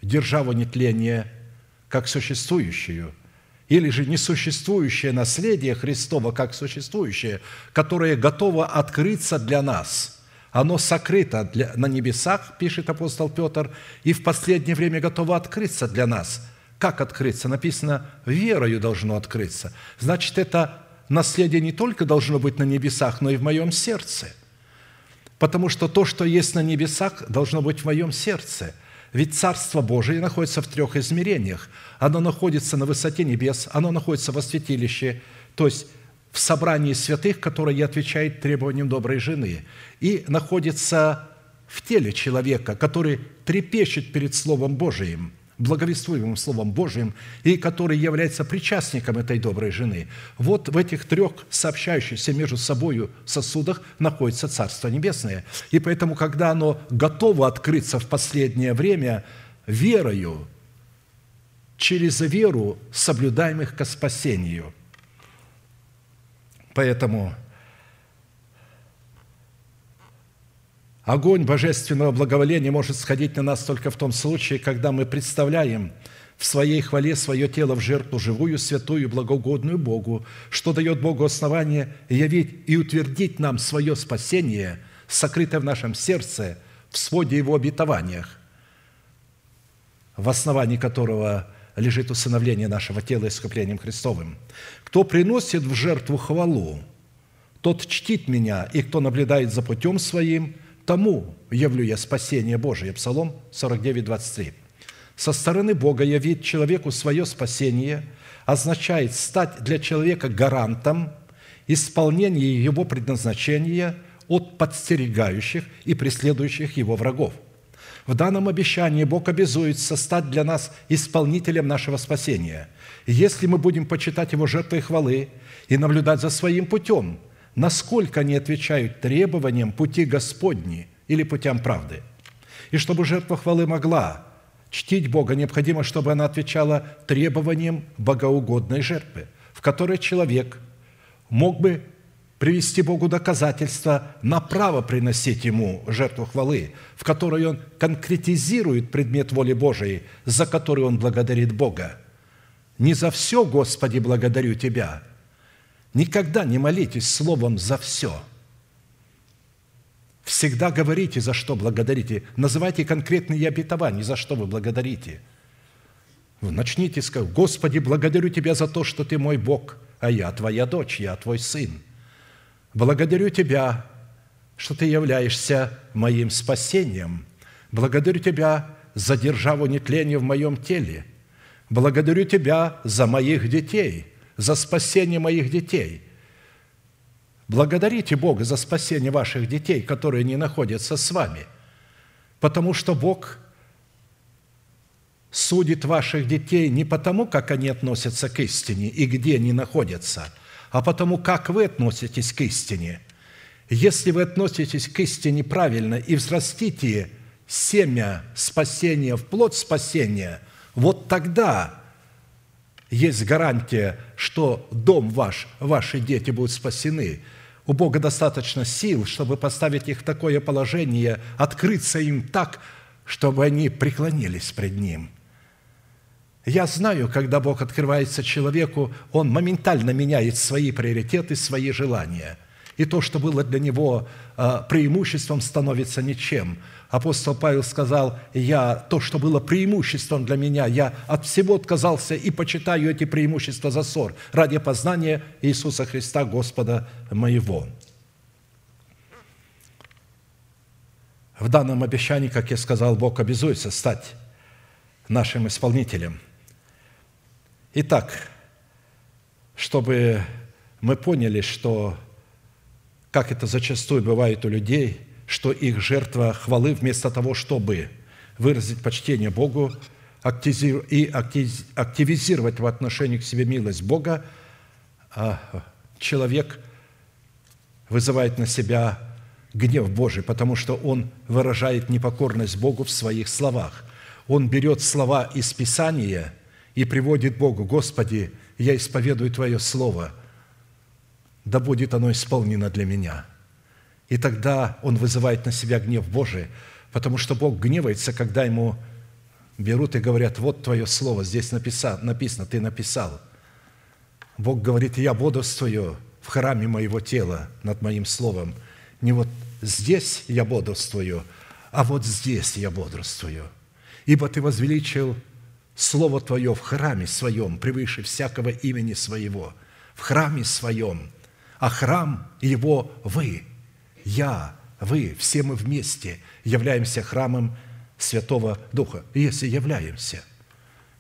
державу нетления как существующую, или же несуществующее наследие Христова как существующее, которое готово открыться для нас – оно сокрыто для, на небесах, пишет апостол Петр, и в последнее время готово открыться для нас. Как открыться? Написано, верою должно открыться. Значит, это наследие не только должно быть на небесах, но и в моем сердце. Потому что то, что есть на небесах, должно быть в моем сердце. Ведь Царство Божие находится в трех измерениях. Оно находится на высоте небес, оно находится во святилище, то есть в собрании святых, которое отвечает требованиям доброй жены, и находится в теле человека, который трепещет перед Словом Божиим, благовествуемым Словом Божиим, и который является причастником этой доброй жены. Вот в этих трех сообщающихся между собой сосудах находится Царство Небесное. И поэтому, когда оно готово открыться в последнее время, верою, через веру соблюдаемых ко спасению – Поэтому огонь божественного благоволения может сходить на нас только в том случае, когда мы представляем в своей хвале свое тело в жертву живую, святую, благоугодную Богу, что дает Богу основание явить и утвердить нам свое спасение, сокрытое в нашем сердце, в своде Его обетованиях, в основании которого лежит усыновление нашего тела искуплением Христовым. Кто приносит в жертву хвалу, тот чтит меня, и кто наблюдает за путем своим, тому явлю я спасение Божие». Псалом 49, 23. Со стороны Бога явить человеку свое спасение означает стать для человека гарантом исполнения его предназначения от подстерегающих и преследующих его врагов – в данном обещании Бог обязуется стать для нас исполнителем нашего спасения. Если мы будем почитать Его жертвой хвалы и наблюдать за своим путем, насколько они отвечают требованиям пути Господни или путям правды. И чтобы жертва хвалы могла чтить Бога, необходимо, чтобы она отвечала требованиям богоугодной жертвы, в которой человек мог бы привести Богу доказательства, направо приносить Ему жертву хвалы, в которой Он конкретизирует предмет воли Божией, за который Он благодарит Бога. Не за все, Господи, благодарю Тебя. Никогда не молитесь словом «за все». Всегда говорите, за что благодарите. Называйте конкретные обетования, за что вы благодарите. Начните сказать, «Господи, благодарю Тебя за то, что Ты мой Бог, а я Твоя дочь, я Твой сын». Благодарю Тебя, что Ты являешься моим спасением. Благодарю Тебя за державу нетления в моем теле. Благодарю Тебя за моих детей, за спасение моих детей. Благодарите Бога за спасение ваших детей, которые не находятся с вами, потому что Бог судит ваших детей не потому, как они относятся к истине и где они находятся – а потому как вы относитесь к истине. Если вы относитесь к истине правильно и взрастите семя спасения в плод спасения, вот тогда есть гарантия, что дом ваш, ваши дети будут спасены. У Бога достаточно сил, чтобы поставить их в такое положение, открыться им так, чтобы они преклонились пред Ним – я знаю, когда Бог открывается человеку, он моментально меняет свои приоритеты, свои желания. И то, что было для него а, преимуществом, становится ничем. Апостол Павел сказал, я, то, что было преимуществом для меня, я от всего отказался и почитаю эти преимущества за ссор ради познания Иисуса Христа, Господа моего. В данном обещании, как я сказал, Бог обязуется стать нашим исполнителем – Итак, чтобы мы поняли, что, как это зачастую бывает у людей, что их жертва хвалы вместо того, чтобы выразить почтение Богу и активизировать в отношении к себе милость Бога, а человек вызывает на себя гнев Божий, потому что он выражает непокорность Богу в своих словах. Он берет слова из Писания – и приводит Богу, «Господи, я исповедую Твое Слово, да будет оно исполнено для меня». И тогда он вызывает на себя гнев Божий, потому что Бог гневается, когда ему берут и говорят, вот Твое Слово, здесь написано, написано Ты написал. Бог говорит, я бодрствую в храме моего тела над моим Словом. Не вот здесь я бодрствую, а вот здесь я бодрствую. Ибо Ты возвеличил Слово Твое в храме своем превыше всякого имени своего, в храме своем, а храм Его вы, я, вы, все мы вместе являемся храмом Святого Духа. И если являемся,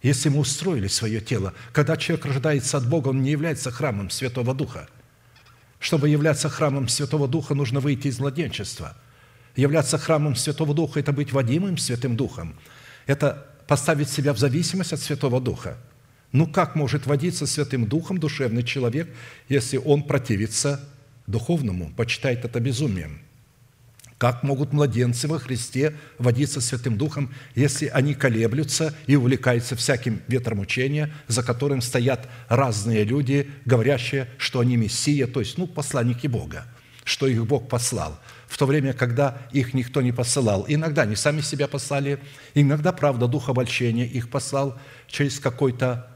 если мы устроили свое тело, когда человек рождается от Бога, он не является храмом Святого Духа. Чтобы являться храмом Святого Духа, нужно выйти из младенчества. Являться храмом Святого Духа – это быть водимым Святым Духом. Это поставить себя в зависимость от Святого Духа. Ну как может водиться Святым Духом душевный человек, если он противится духовному, почитает это безумием? Как могут младенцы во Христе водиться Святым Духом, если они колеблются и увлекаются всяким ветром учения, за которым стоят разные люди, говорящие, что они Мессия, то есть, ну, посланники Бога, что их Бог послал – в то время, когда их никто не посылал. Иногда они сами себя послали, иногда, правда, дух обольщения их послал через какой-то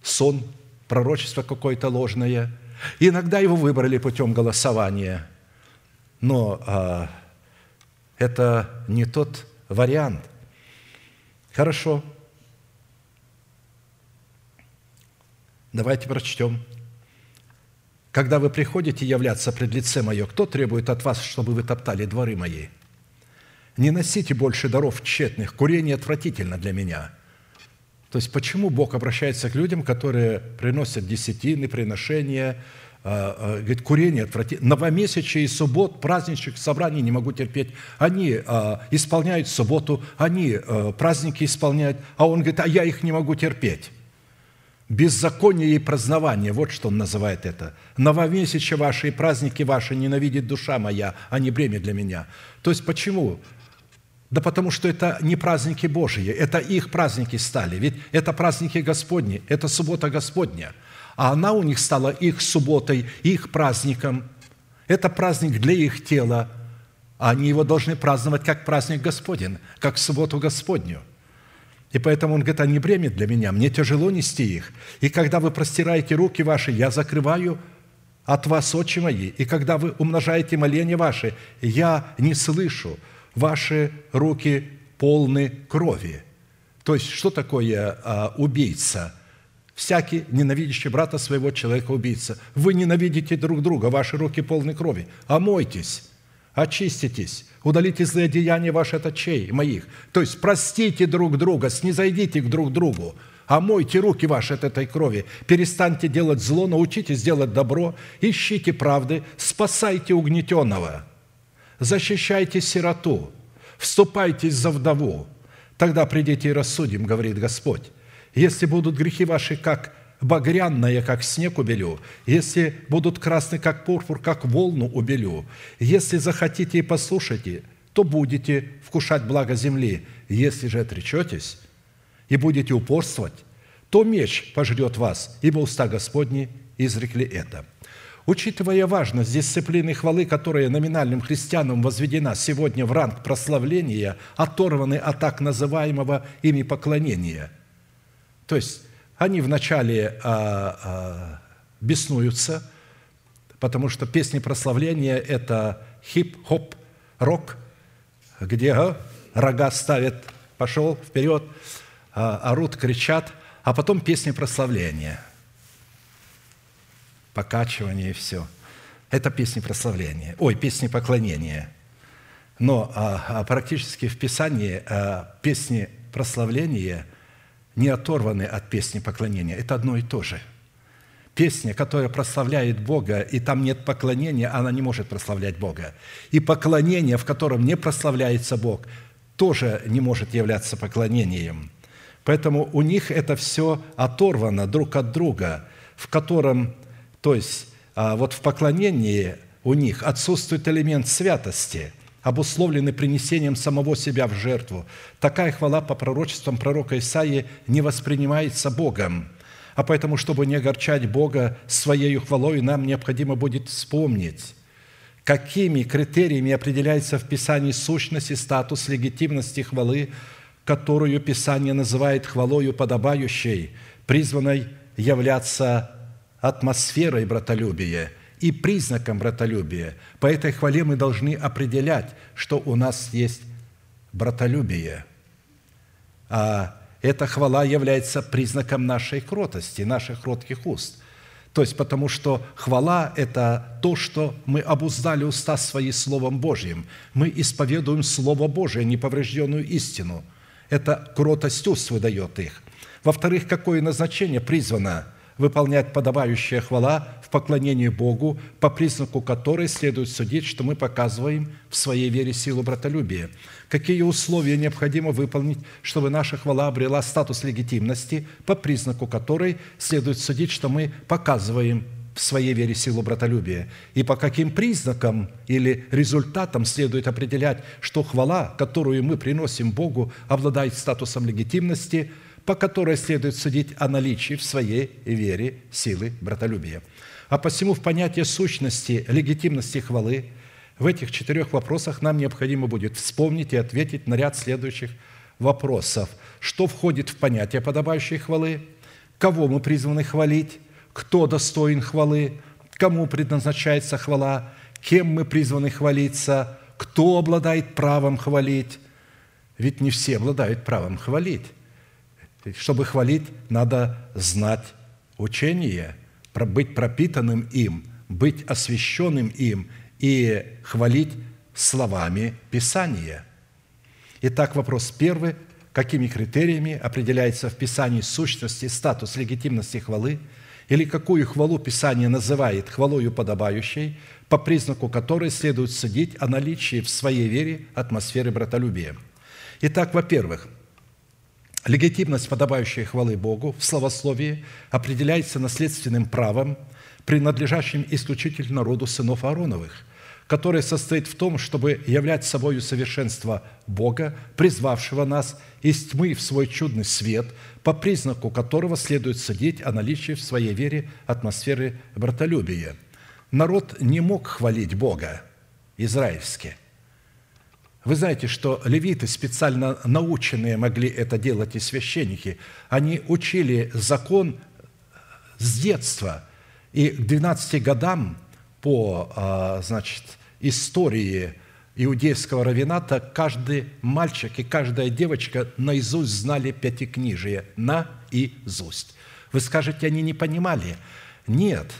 сон, пророчество какое-то ложное. Иногда его выбрали путем голосования. Но а, это не тот вариант. Хорошо. Давайте прочтем когда вы приходите являться пред лице Мое, кто требует от вас, чтобы вы топтали дворы Мои? Не носите больше даров тщетных, курение отвратительно для Меня». То есть почему Бог обращается к людям, которые приносят десятины, приношения, а, а, говорит, курение отвратительно. Новомесячие и суббот, праздничек, собраний не могу терпеть. Они а, исполняют субботу, они праздники исполняют, а он говорит, а я их не могу терпеть. Беззаконие и празднование, вот что он называет это. Новомесячие ваши и праздники ваши ненавидит душа моя, а не бремя для меня. То есть почему? Да потому что это не праздники Божьи, это их праздники стали. Ведь это праздники Господни, это суббота Господня. А она у них стала их субботой, их праздником. Это праздник для их тела, а они его должны праздновать как праздник Господень, как субботу Господню. И поэтому он говорит, они бремя для меня, мне тяжело нести их. И когда вы простираете руки ваши, я закрываю от вас очи мои. И когда вы умножаете моления ваши, я не слышу. Ваши руки полны крови. То есть, что такое а, убийца? Всякий ненавидящий брата своего человека убийца. Вы ненавидите друг друга, ваши руки полны крови. Омойтесь, очиститесь, удалите злые деяния ваши от очей моих. То есть, простите друг друга, снизойдите к друг другу, омойте руки ваши от этой крови, перестаньте делать зло, научитесь делать добро, ищите правды, спасайте угнетенного, защищайте сироту, вступайтесь за вдову, тогда придите и рассудим, говорит Господь. Если будут грехи ваши, как багряное, как снег убелю, если будут красны, как пурпур, как волну убелю, если захотите и послушайте, то будете вкушать благо земли. Если же отречетесь и будете упорствовать, то меч пожрет вас, ибо уста Господни изрекли это». Учитывая важность дисциплины хвалы, которая номинальным христианам возведена сегодня в ранг прославления, оторваны от так называемого ими поклонения. То есть они вначале а, а, беснуются, потому что песни прославления – это хип-хоп, рок, где а, рога ставят, пошел вперед, а, орут, кричат, а потом песни прославления – покачивание и все. Это песни прославления, ой, песни поклонения. Но а, а практически в Писании а, песни прославления не оторваны от песни поклонения. Это одно и то же. Песня, которая прославляет Бога, и там нет поклонения, она не может прославлять Бога. И поклонение, в котором не прославляется Бог, тоже не может являться поклонением. Поэтому у них это все оторвано друг от друга, в котором то есть а, вот в поклонении у них отсутствует элемент святости, обусловленный принесением самого себя в жертву. Такая хвала по пророчествам пророка Исаии не воспринимается Богом. А поэтому, чтобы не огорчать Бога своей хвалой, нам необходимо будет вспомнить, какими критериями определяется в Писании сущность и статус легитимности хвалы, которую Писание называет хвалою подобающей, призванной являться атмосферой братолюбия и признаком братолюбия. По этой хвале мы должны определять, что у нас есть братолюбие. А эта хвала является признаком нашей кротости, наших кротких уст. То есть потому что хвала – это то, что мы обуздали уста свои Словом Божьим. Мы исповедуем Слово Божие, неповрежденную истину. Это кротость уст выдает их. Во-вторых, какое назначение призвано выполнять подобающая хвала в поклонении Богу, по признаку которой следует судить, что мы показываем в своей вере силу братолюбия. Какие условия необходимо выполнить, чтобы наша хвала обрела статус легитимности, по признаку которой следует судить, что мы показываем в своей вере силу братолюбия. И по каким признакам или результатам следует определять, что хвала, которую мы приносим Богу, обладает статусом легитимности – по которой следует судить о наличии в своей вере силы братолюбия. А посему в понятии сущности, легитимности хвалы в этих четырех вопросах нам необходимо будет вспомнить и ответить на ряд следующих вопросов. Что входит в понятие подобающей хвалы? Кого мы призваны хвалить? Кто достоин хвалы? Кому предназначается хвала? Кем мы призваны хвалиться? Кто обладает правом хвалить? Ведь не все обладают правом хвалить. Чтобы хвалить, надо знать учение, быть пропитанным им, быть освященным им и хвалить словами Писания. Итак, вопрос первый. Какими критериями определяется в Писании сущность и статус легитимности хвалы, или какую хвалу Писание называет хвалою подобающей, по признаку которой следует судить о наличии в своей вере атмосферы братолюбия. Итак, во-первых, Легитимность подобающей хвалы Богу в словословии определяется наследственным правом, принадлежащим исключительно роду сынов Аароновых, которое состоит в том, чтобы являть собою совершенство Бога, призвавшего нас из тьмы в свой чудный свет, по признаку которого следует судить о наличии в своей вере атмосферы братолюбия. народ не мог хвалить Бога, израильский. Вы знаете, что левиты, специально наученные, могли это делать и священники. Они учили закон с детства. И к 12 годам по а, значит, истории иудейского равината каждый мальчик и каждая девочка наизусть знали пятикнижие, наизусть. Вы скажете, они не понимали? Нет,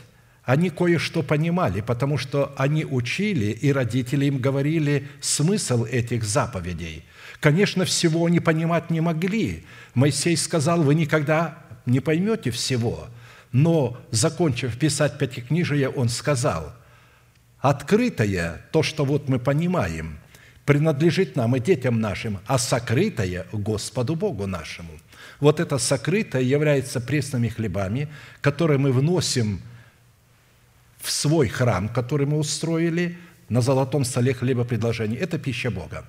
они кое-что понимали, потому что они учили, и родители им говорили смысл этих заповедей. Конечно, всего они понимать не могли. Моисей сказал, вы никогда не поймете всего. Но, закончив писать Пятикнижие, он сказал – Открытое, то, что вот мы понимаем, принадлежит нам и детям нашим, а сокрытое – Господу Богу нашему. Вот это сокрытое является пресными хлебами, которые мы вносим свой храм, который мы устроили на золотом столе хлебопредложения. Это пища Бога.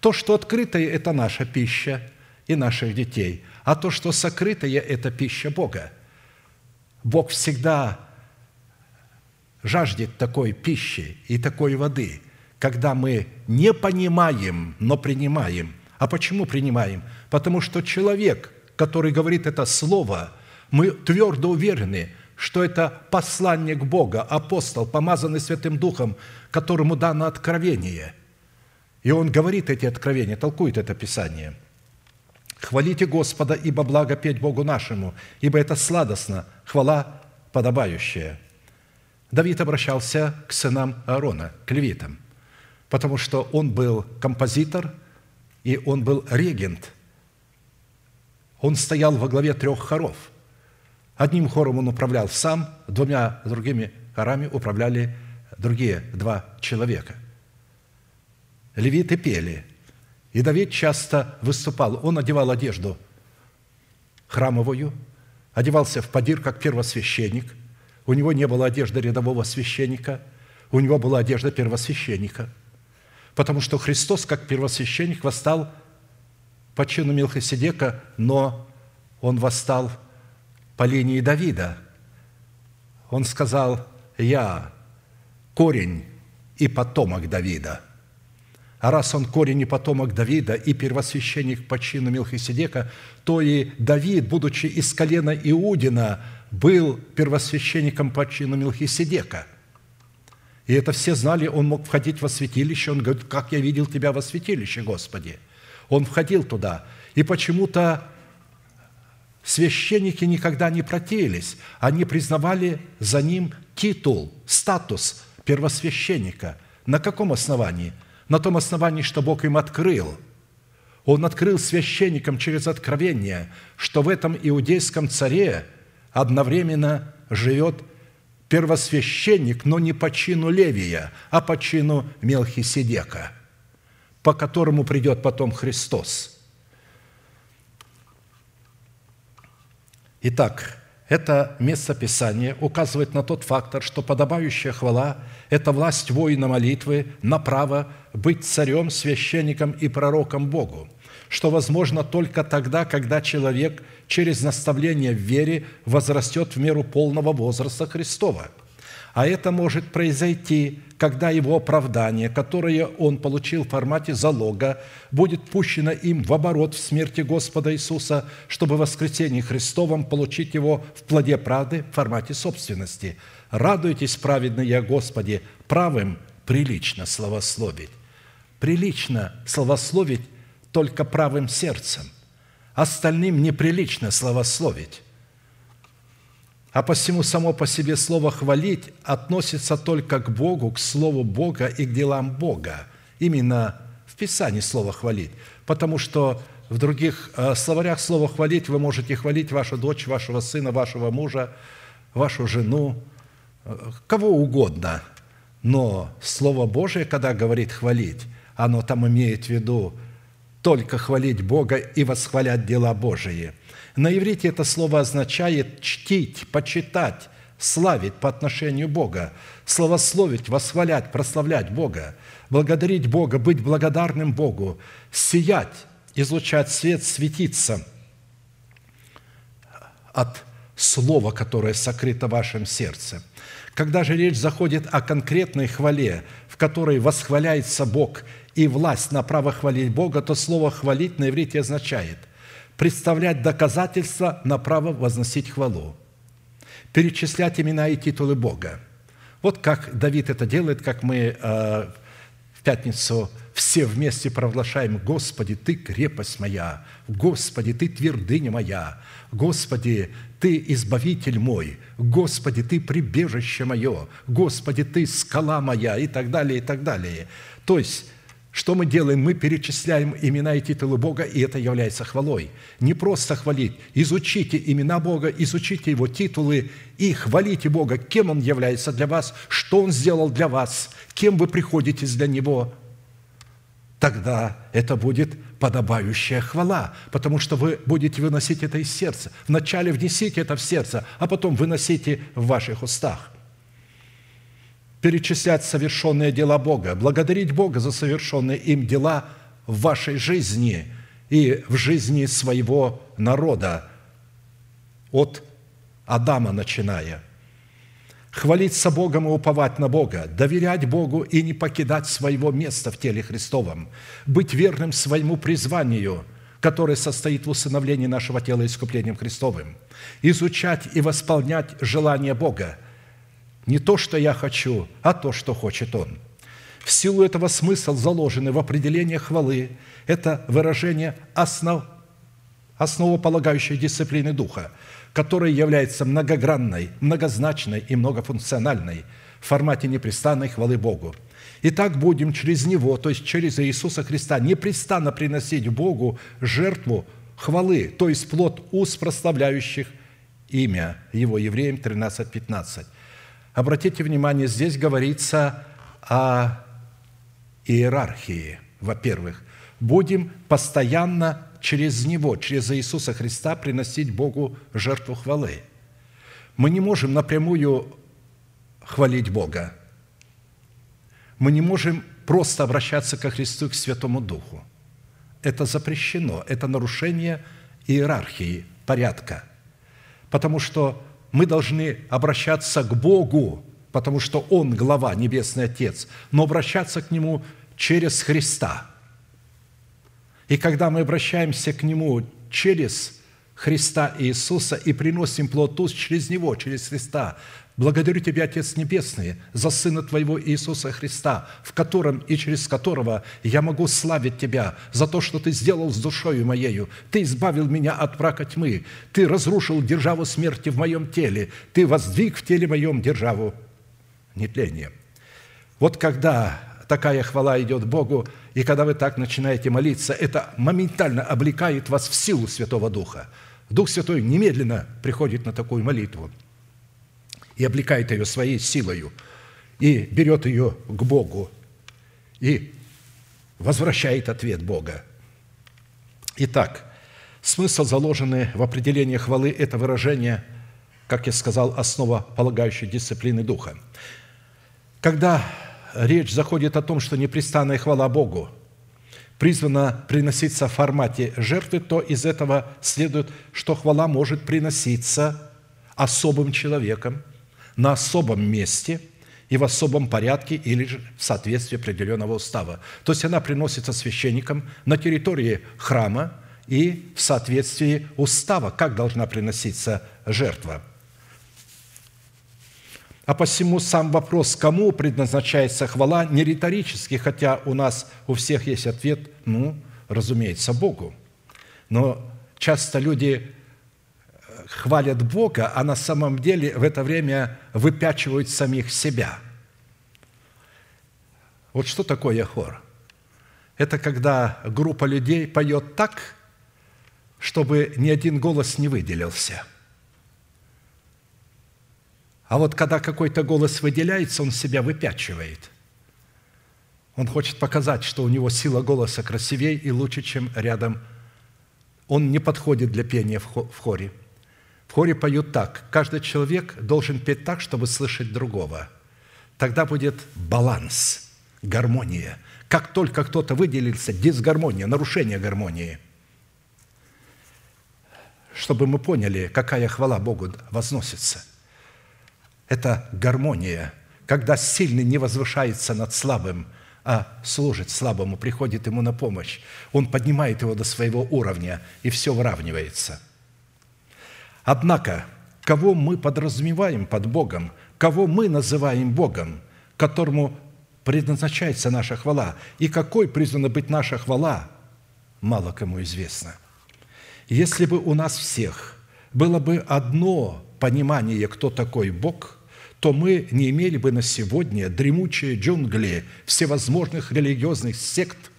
То, что открытое – это наша пища и наших детей, а то, что сокрытое – это пища Бога. Бог всегда жаждет такой пищи и такой воды, когда мы не понимаем, но принимаем. А почему принимаем? Потому что человек, который говорит это слово, мы твердо уверены, что это посланник Бога, апостол, помазанный Святым Духом, которому дано откровение. И он говорит эти откровения, толкует это Писание. «Хвалите Господа, ибо благо петь Богу нашему, ибо это сладостно, хвала подобающая». Давид обращался к сынам Аарона, к левитам, потому что он был композитор и он был регент. Он стоял во главе трех хоров. Одним хором он управлял сам, двумя другими хорами управляли другие два человека. Левиты пели, и Давид часто выступал. Он одевал одежду храмовую, одевался в падир, как первосвященник – у него не было одежды рядового священника, у него была одежда первосвященника, потому что Христос, как первосвященник, восстал по чину Милхиседека, но он восстал по линии Давида. Он сказал, «Я корень и потомок Давида». А раз он корень и потомок Давида и первосвященник по чину Милхиседека, то и Давид, будучи из колена Иудина, был первосвященником по чину Мелхиседека. И это все знали, он мог входить во святилище. Он говорит, как я видел тебя во святилище, Господи. Он входил туда. И почему-то священники никогда не протеялись. Они признавали за ним титул, статус первосвященника. На каком основании? На том основании, что Бог им открыл. Он открыл священникам через откровение, что в этом иудейском царе – одновременно живет первосвященник, но не по чину Левия, а по чину Мелхиседека, по которому придет потом Христос. Итак, это местописание указывает на тот фактор, что подобающая хвала – это власть воина молитвы на право быть царем, священником и пророком Богу – что возможно только тогда, когда человек через наставление в вере возрастет в меру полного возраста Христова. А это может произойти, когда его оправдание, которое он получил в формате залога, будет пущено им в оборот в смерти Господа Иисуса, чтобы в воскресении Христовом получить его в плоде правды в формате собственности. Радуйтесь, праведные Господи, правым прилично словословить. Прилично словословить – только правым сердцем. Остальным неприлично словословить. А посему само по себе слово «хвалить» относится только к Богу, к Слову Бога и к делам Бога. Именно в Писании слово «хвалить». Потому что в других э, словарях слово «хвалить» вы можете хвалить вашу дочь, вашего сына, вашего мужа, вашу жену, э, кого угодно. Но Слово Божие, когда говорит «хвалить», оно там имеет в виду только хвалить Бога и восхвалять дела Божии. На иврите это слово означает чтить, почитать, славить по отношению Бога, славословить, восхвалять, прославлять Бога, благодарить Бога, быть благодарным Богу, сиять, излучать свет, светиться от слово, которое сокрыто в вашем сердце. Когда же речь заходит о конкретной хвале, в которой восхваляется Бог и власть на право хвалить Бога, то слово «хвалить» на иврите означает представлять доказательства на право возносить хвалу, перечислять имена и титулы Бога. Вот как Давид это делает, как мы э, в пятницу все вместе провозглашаем «Господи, Ты крепость моя! Господи, Ты твердыня моя! Господи, Ты избавитель мой! Господи, Ты прибежище мое! Господи, Ты скала моя!» и так далее, и так далее. То есть, что мы делаем? Мы перечисляем имена и титулы Бога, и это является хвалой. Не просто хвалить. Изучите имена Бога, изучите Его титулы и хвалите Бога, кем Он является для вас, что Он сделал для вас, кем вы приходите для Него – тогда это будет подобающая хвала, потому что вы будете выносить это из сердца. Вначале внесите это в сердце, а потом выносите в ваших устах. Перечислять совершенные дела Бога, благодарить Бога за совершенные им дела в вашей жизни и в жизни своего народа, от Адама начиная – хвалиться Богом и уповать на Бога, доверять Богу и не покидать своего места в теле Христовом, быть верным своему призванию, которое состоит в усыновлении нашего тела искуплением Христовым, изучать и восполнять желание Бога, не то, что я хочу, а то, что хочет Он. В силу этого смысл, заложенный в определение хвалы, это выражение основ, основополагающей дисциплины Духа – которая является многогранной, многозначной и многофункциональной в формате непрестанной хвалы Богу. Итак, будем через Него, то есть через Иисуса Христа, непрестанно приносить Богу жертву хвалы, то есть плод уст, прославляющих имя Его, Евреям 13:15. Обратите внимание, здесь говорится о иерархии, во-первых. Будем постоянно через Него, через Иисуса Христа приносить Богу жертву хвалы. Мы не можем напрямую хвалить Бога. Мы не можем просто обращаться ко Христу и к Святому Духу. Это запрещено, это нарушение иерархии, порядка. Потому что мы должны обращаться к Богу, потому что Он глава, Небесный Отец, но обращаться к Нему через Христа – и когда мы обращаемся к Нему через Христа Иисуса и приносим плод через Него, через Христа, благодарю Тебя, Отец Небесный, за Сына Твоего Иисуса Христа, в котором и через которого я могу славить Тебя за то, что Ты сделал с душою моею. Ты избавил меня от брака тьмы. Ты разрушил державу смерти в моем теле. Ты воздвиг в теле моем державу нетления. Вот когда такая хвала идет Богу, и когда вы так начинаете молиться, это моментально облекает вас в силу Святого Духа. Дух Святой немедленно приходит на такую молитву и облекает ее своей силою, и берет ее к Богу, и возвращает ответ Бога. Итак, смысл, заложенный в определении хвалы, это выражение, как я сказал, основа полагающей дисциплины Духа. Когда речь заходит о том, что непрестанная хвала Богу призвана приноситься в формате жертвы, то из этого следует, что хвала может приноситься особым человеком на особом месте и в особом порядке или же в соответствии определенного устава. То есть она приносится священником на территории храма и в соответствии устава, как должна приноситься жертва – а посему сам вопрос, кому предназначается хвала, не риторический, хотя у нас у всех есть ответ, ну, разумеется, Богу. Но часто люди хвалят Бога, а на самом деле в это время выпячивают самих себя. Вот что такое хор? Это когда группа людей поет так, чтобы ни один голос не выделился – а вот когда какой-то голос выделяется, он себя выпячивает. Он хочет показать, что у него сила голоса красивее и лучше, чем рядом. Он не подходит для пения в хоре. В хоре поют так. Каждый человек должен петь так, чтобы слышать другого. Тогда будет баланс, гармония. Как только кто-то выделился, дисгармония, нарушение гармонии. чтобы мы поняли, какая хвала Богу возносится. Это гармония, когда сильный не возвышается над слабым, а служит слабому, приходит ему на помощь. Он поднимает его до своего уровня, и все выравнивается. Однако, кого мы подразумеваем под Богом, кого мы называем Богом, которому предназначается наша хвала, и какой призвана быть наша хвала, мало кому известно. Если бы у нас всех было бы одно понимание, кто такой Бог, то мы не имели бы на сегодня дремучие джунгли всевозможных религиозных сект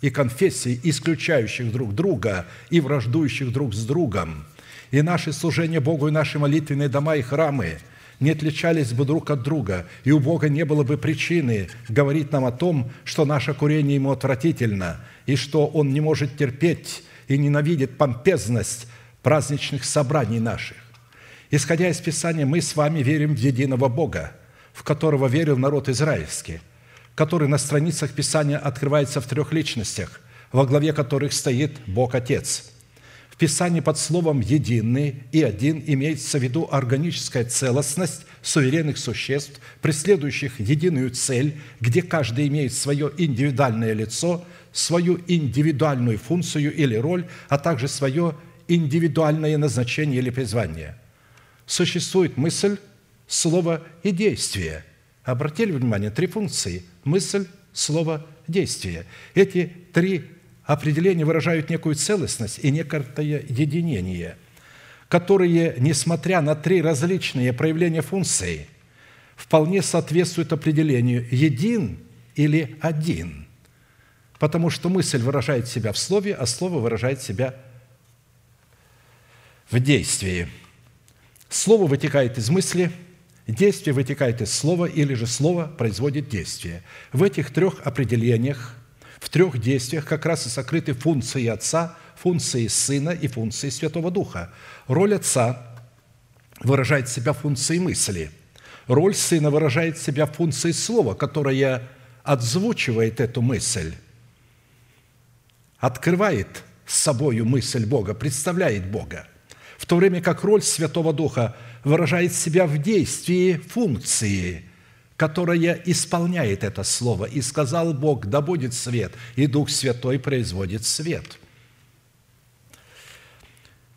и конфессий, исключающих друг друга и враждующих друг с другом. И наши служения Богу, и наши молитвенные дома и храмы – не отличались бы друг от друга, и у Бога не было бы причины говорить нам о том, что наше курение ему отвратительно, и что он не может терпеть и ненавидит помпезность праздничных собраний наших. Исходя из Писания, мы с вами верим в единого Бога, в которого верил народ израильский, который на страницах Писания открывается в трех личностях, во главе которых стоит Бог Отец – Писании под словом «единый» и «один» имеется в виду органическая целостность суверенных существ, преследующих единую цель, где каждый имеет свое индивидуальное лицо, свою индивидуальную функцию или роль, а также свое индивидуальное назначение или призвание. Существует мысль, слово и действие. Обратили внимание, три функции – мысль, слово, действие. Эти три определения выражают некую целостность и некое единение, которые, несмотря на три различные проявления функции, вполне соответствуют определению «един» или «один», потому что мысль выражает себя в слове, а слово выражает себя в действии. Слово вытекает из мысли, действие вытекает из слова, или же слово производит действие. В этих трех определениях – в трех действиях как раз и сокрыты функции Отца, функции Сына и функции Святого Духа. Роль Отца выражает себя в функции мысли. Роль Сына выражает себя в функции Слова, которое отзвучивает эту мысль, открывает с собою мысль Бога, представляет Бога. В то время как роль Святого Духа выражает себя в действии функции – которая исполняет это слово. «И сказал Бог, да будет свет, и Дух Святой производит свет».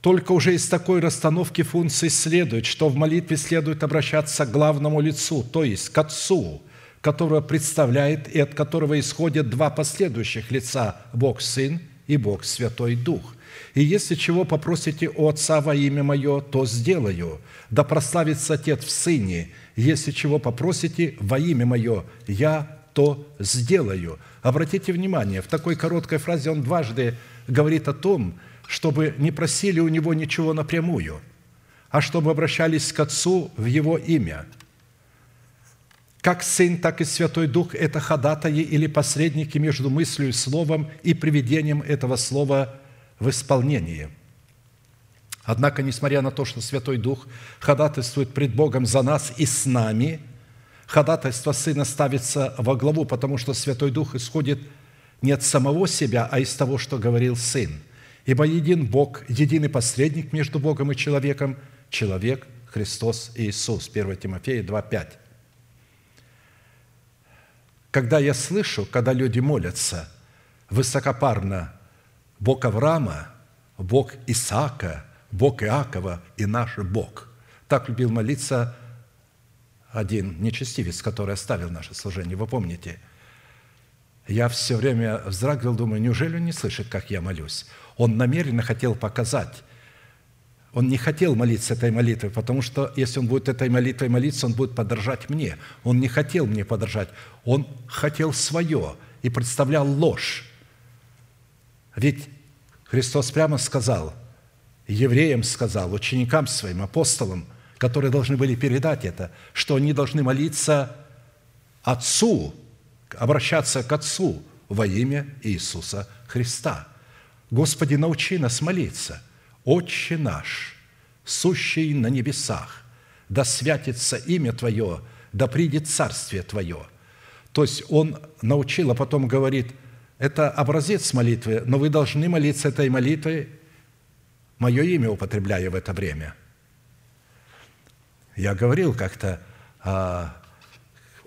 Только уже из такой расстановки функций следует, что в молитве следует обращаться к главному лицу, то есть к Отцу, которого представляет и от которого исходят два последующих лица – Бог Сын и Бог Святой Дух. И если чего попросите у Отца во имя Мое, то сделаю. Да прославится Отец в Сыне – если чего попросите во имя Мое, я то сделаю». Обратите внимание, в такой короткой фразе он дважды говорит о том, чтобы не просили у него ничего напрямую, а чтобы обращались к Отцу в Его имя. Как Сын, так и Святой Дух – это ходатаи или посредники между мыслью и словом и приведением этого слова в исполнение – Однако, несмотря на то, что Святой Дух ходатайствует пред Богом за нас и с нами, ходатайство Сына ставится во главу, потому что Святой Дух исходит не от самого себя, а из того, что говорил Сын. Ибо един Бог, единый посредник между Богом и человеком, человек Христос Иисус. 1 Тимофея 2,5. Когда я слышу, когда люди молятся высокопарно Бог Авраама, Бог Исаака – Бог Иакова и наш Бог. Так любил молиться один нечестивец, который оставил наше служение. Вы помните? Я все время вздрагивал, думаю, неужели он не слышит, как я молюсь? Он намеренно хотел показать, он не хотел молиться этой молитвой, потому что если он будет этой молитвой молиться, он будет подражать мне. Он не хотел мне подражать, он хотел свое и представлял ложь. Ведь Христос прямо сказал – евреям сказал, ученикам своим, апостолам, которые должны были передать это, что они должны молиться Отцу, обращаться к Отцу во имя Иисуса Христа. Господи, научи нас молиться. Отче наш, сущий на небесах, да святится имя Твое, да придет царствие Твое. То есть он научил, а потом говорит, это образец молитвы, но вы должны молиться этой молитвой мое имя употребляя в это время. Я говорил как-то, а,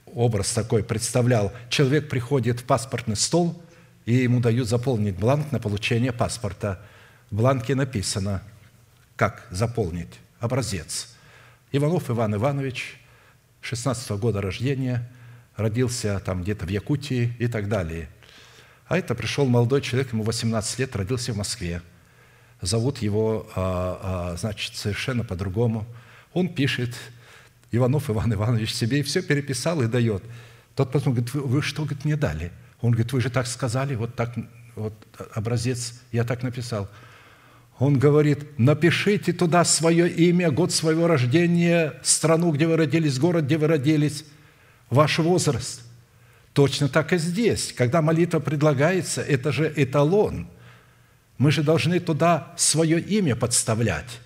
образ такой представлял. Человек приходит в паспортный стол, и ему дают заполнить бланк на получение паспорта. В бланке написано, как заполнить, образец. Иванов Иван Иванович, 16 -го года рождения, родился там где-то в Якутии и так далее. А это пришел молодой человек, ему 18 лет, родился в Москве. Зовут его, а, а, значит, совершенно по-другому. Он пишет, Иванов Иван Иванович себе и все переписал и дает. Тот потом говорит, вы, вы что говорит, мне дали? Он говорит, вы же так сказали, вот так, вот образец, я так написал. Он говорит, напишите туда свое имя, год своего рождения, страну, где вы родились, город, где вы родились, ваш возраст. Точно так и здесь. Когда молитва предлагается, это же эталон. Мы же должны туда свое имя подставлять.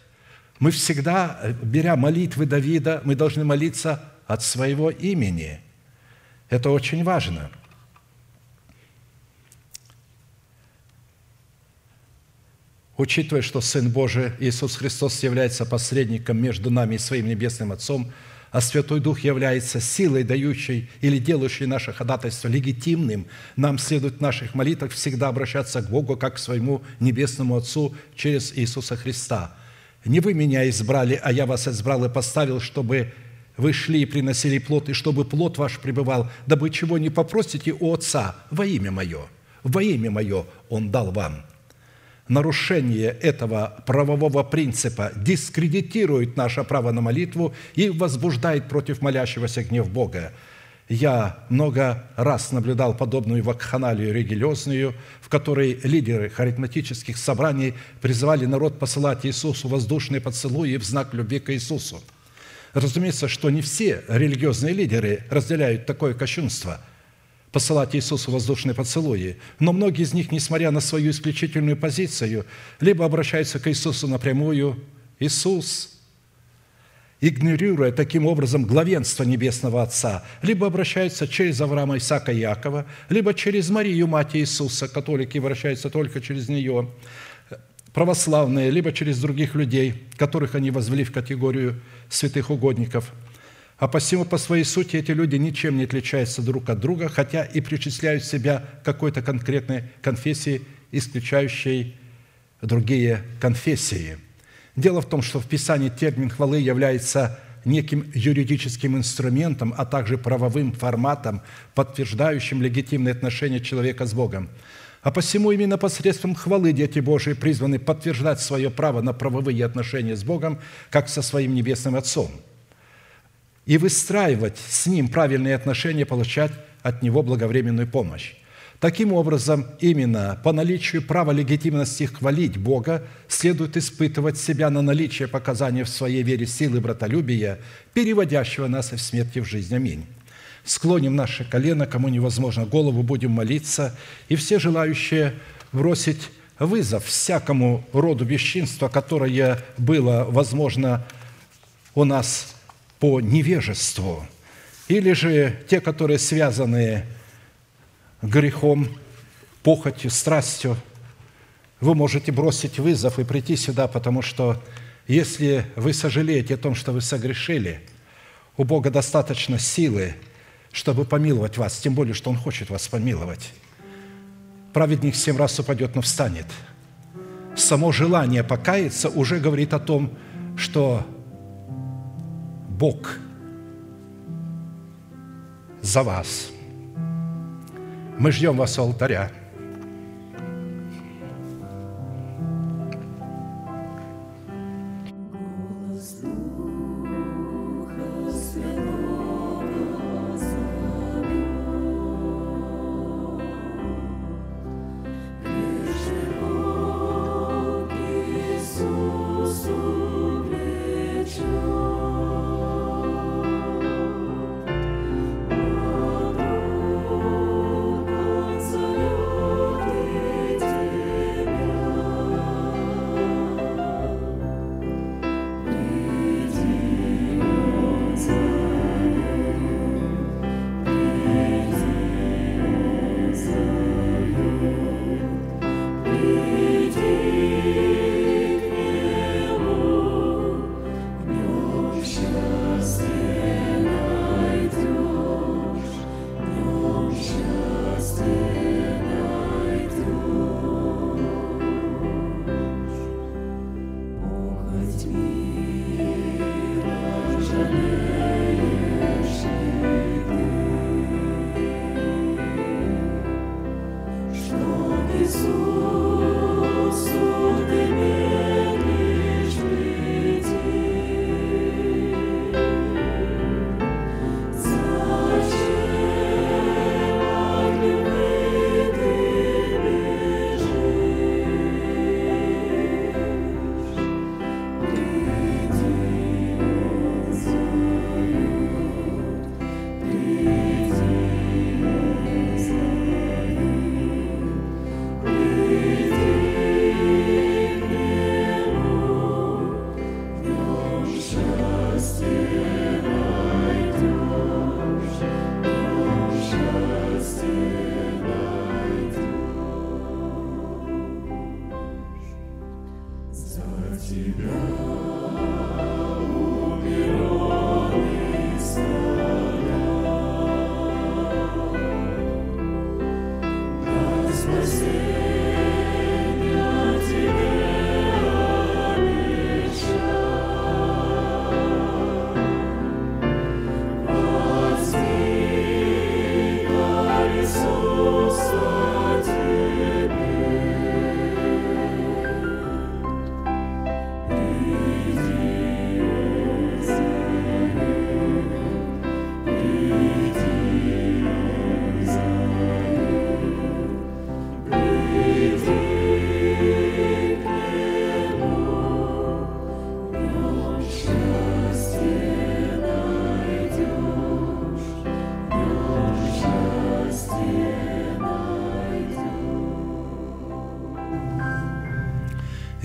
Мы всегда, беря молитвы Давида, мы должны молиться от своего имени. Это очень важно. Учитывая, что Сын Божий Иисус Христос является посредником между нами и Своим Небесным Отцом, а Святой Дух является силой, дающей или делающей наше ходатайство легитимным, нам следует в наших молитвах всегда обращаться к Богу как к своему Небесному Отцу через Иисуса Христа – не вы меня избрали, а я вас избрал и поставил, чтобы вы шли и приносили плод, и чтобы плод ваш пребывал, дабы чего не попросите у Отца во имя Мое. Во имя Мое Он дал вам. Нарушение этого правового принципа дискредитирует наше право на молитву и возбуждает против молящегося гнев Бога – я много раз наблюдал подобную вакханалию религиозную, в которой лидеры харизматических собраний призывали народ посылать Иисусу воздушные поцелуи в знак любви к Иисусу. Разумеется, что не все религиозные лидеры разделяют такое кощунство – посылать Иисусу воздушные поцелуи. Но многие из них, несмотря на свою исключительную позицию, либо обращаются к Иисусу напрямую «Иисус, игнорируя таким образом главенство Небесного Отца, либо обращаются через Авраама, Исаака и Якова, либо через Марию, мать Иисуса, католики обращаются только через нее, православные, либо через других людей, которых они возвели в категорию святых угодников. А посему по своей сути эти люди ничем не отличаются друг от друга, хотя и причисляют себя к какой-то конкретной конфессии, исключающей другие конфессии – Дело в том, что в Писании термин хвалы является неким юридическим инструментом, а также правовым форматом, подтверждающим легитимные отношения человека с Богом. А посему именно посредством хвалы дети Божии призваны подтверждать свое право на правовые отношения с Богом, как со своим Небесным Отцом, и выстраивать с Ним правильные отношения, получать от Него благовременную помощь. Таким образом, именно по наличию права легитимности хвалить Бога следует испытывать себя на наличие показания в своей вере силы братолюбия, переводящего нас в смерти в жизнь. Аминь. Склоним наше колено, кому невозможно голову, будем молиться, и все желающие бросить вызов всякому роду бесчинства, которое было возможно у нас по невежеству, или же те, которые связаны грехом, похотью, страстью, вы можете бросить вызов и прийти сюда, потому что если вы сожалеете о том, что вы согрешили, у Бога достаточно силы, чтобы помиловать вас, тем более, что Он хочет вас помиловать. Праведник семь раз упадет, но встанет. Само желание покаяться уже говорит о том, что Бог за вас – мы ждем вас у алтаря.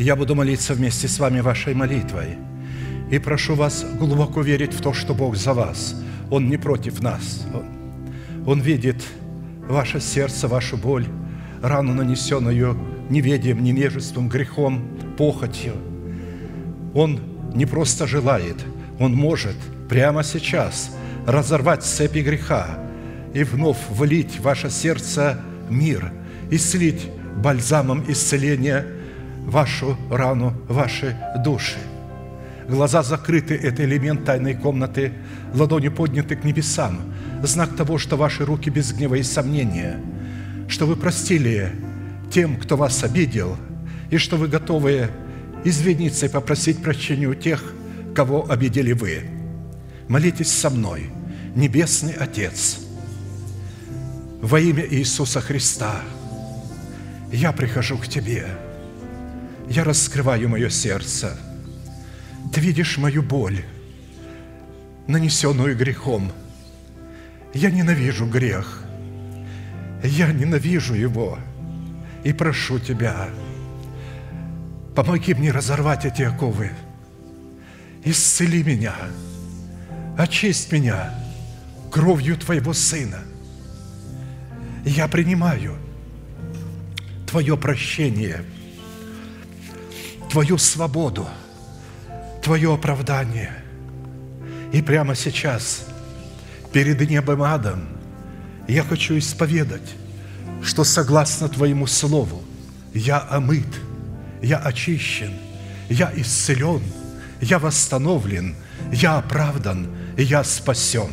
Я буду молиться вместе с вами вашей молитвой. И прошу вас глубоко верить в то, что Бог за вас. Он не против нас. Он, Он видит ваше сердце, вашу боль, рану, нанесенную неведением, невежеством, грехом, похотью. Он не просто желает, Он может прямо сейчас разорвать цепи греха и вновь влить в ваше сердце мир, и слить бальзамом исцеления вашу рану, ваши души. Глаза закрыты – это элемент тайной комнаты, ладони подняты к небесам, знак того, что ваши руки без гнева и сомнения, что вы простили тем, кто вас обидел, и что вы готовы извиниться и попросить прощения у тех, кого обидели вы. Молитесь со мной, Небесный Отец, во имя Иисуса Христа, я прихожу к Тебе, я раскрываю мое сердце. Ты видишь мою боль, нанесенную грехом. Я ненавижу грех, я ненавижу его и прошу Тебя, помоги мне разорвать эти оковы, исцели меня, очисть меня кровью Твоего Сына. Я принимаю Твое прощение, Твою свободу, Твое оправдание. И прямо сейчас, перед небом адом, я хочу исповедать, что согласно Твоему Слову я омыт, я очищен, я исцелен, я восстановлен, я оправдан, я спасен.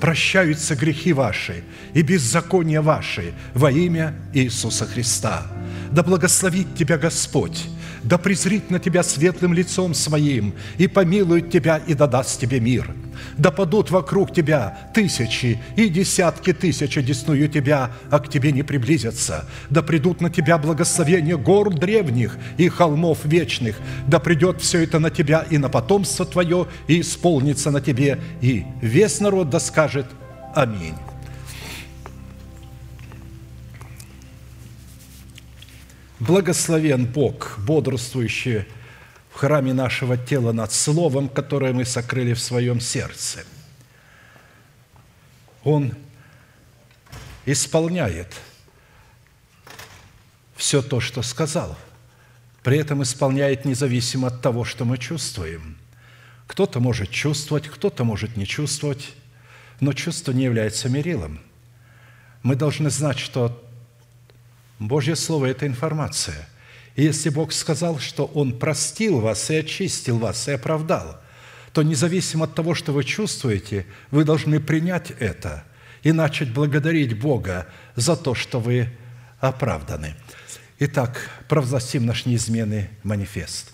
Прощаются грехи ваши и беззакония ваши во имя Иисуса Христа. Да благословит тебя Господь да презрит на тебя светлым лицом своим, и помилует тебя, и дадаст тебе мир. Да падут вокруг тебя тысячи и десятки тысяч одесную тебя, а к тебе не приблизятся. Да придут на тебя благословения гор древних и холмов вечных. Да придет все это на тебя и на потомство твое, и исполнится на тебе, и весь народ да скажет Аминь. Благословен Бог, бодрствующий в храме нашего тела над Словом, которое мы сокрыли в своем сердце. Он исполняет все то, что сказал. При этом исполняет независимо от того, что мы чувствуем. Кто-то может чувствовать, кто-то может не чувствовать, но чувство не является мерилом. Мы должны знать, что Божье Слово – это информация. И если Бог сказал, что Он простил вас и очистил вас и оправдал, то независимо от того, что вы чувствуете, вы должны принять это и начать благодарить Бога за то, что вы оправданы. Итак, провозгласим наш неизменный манифест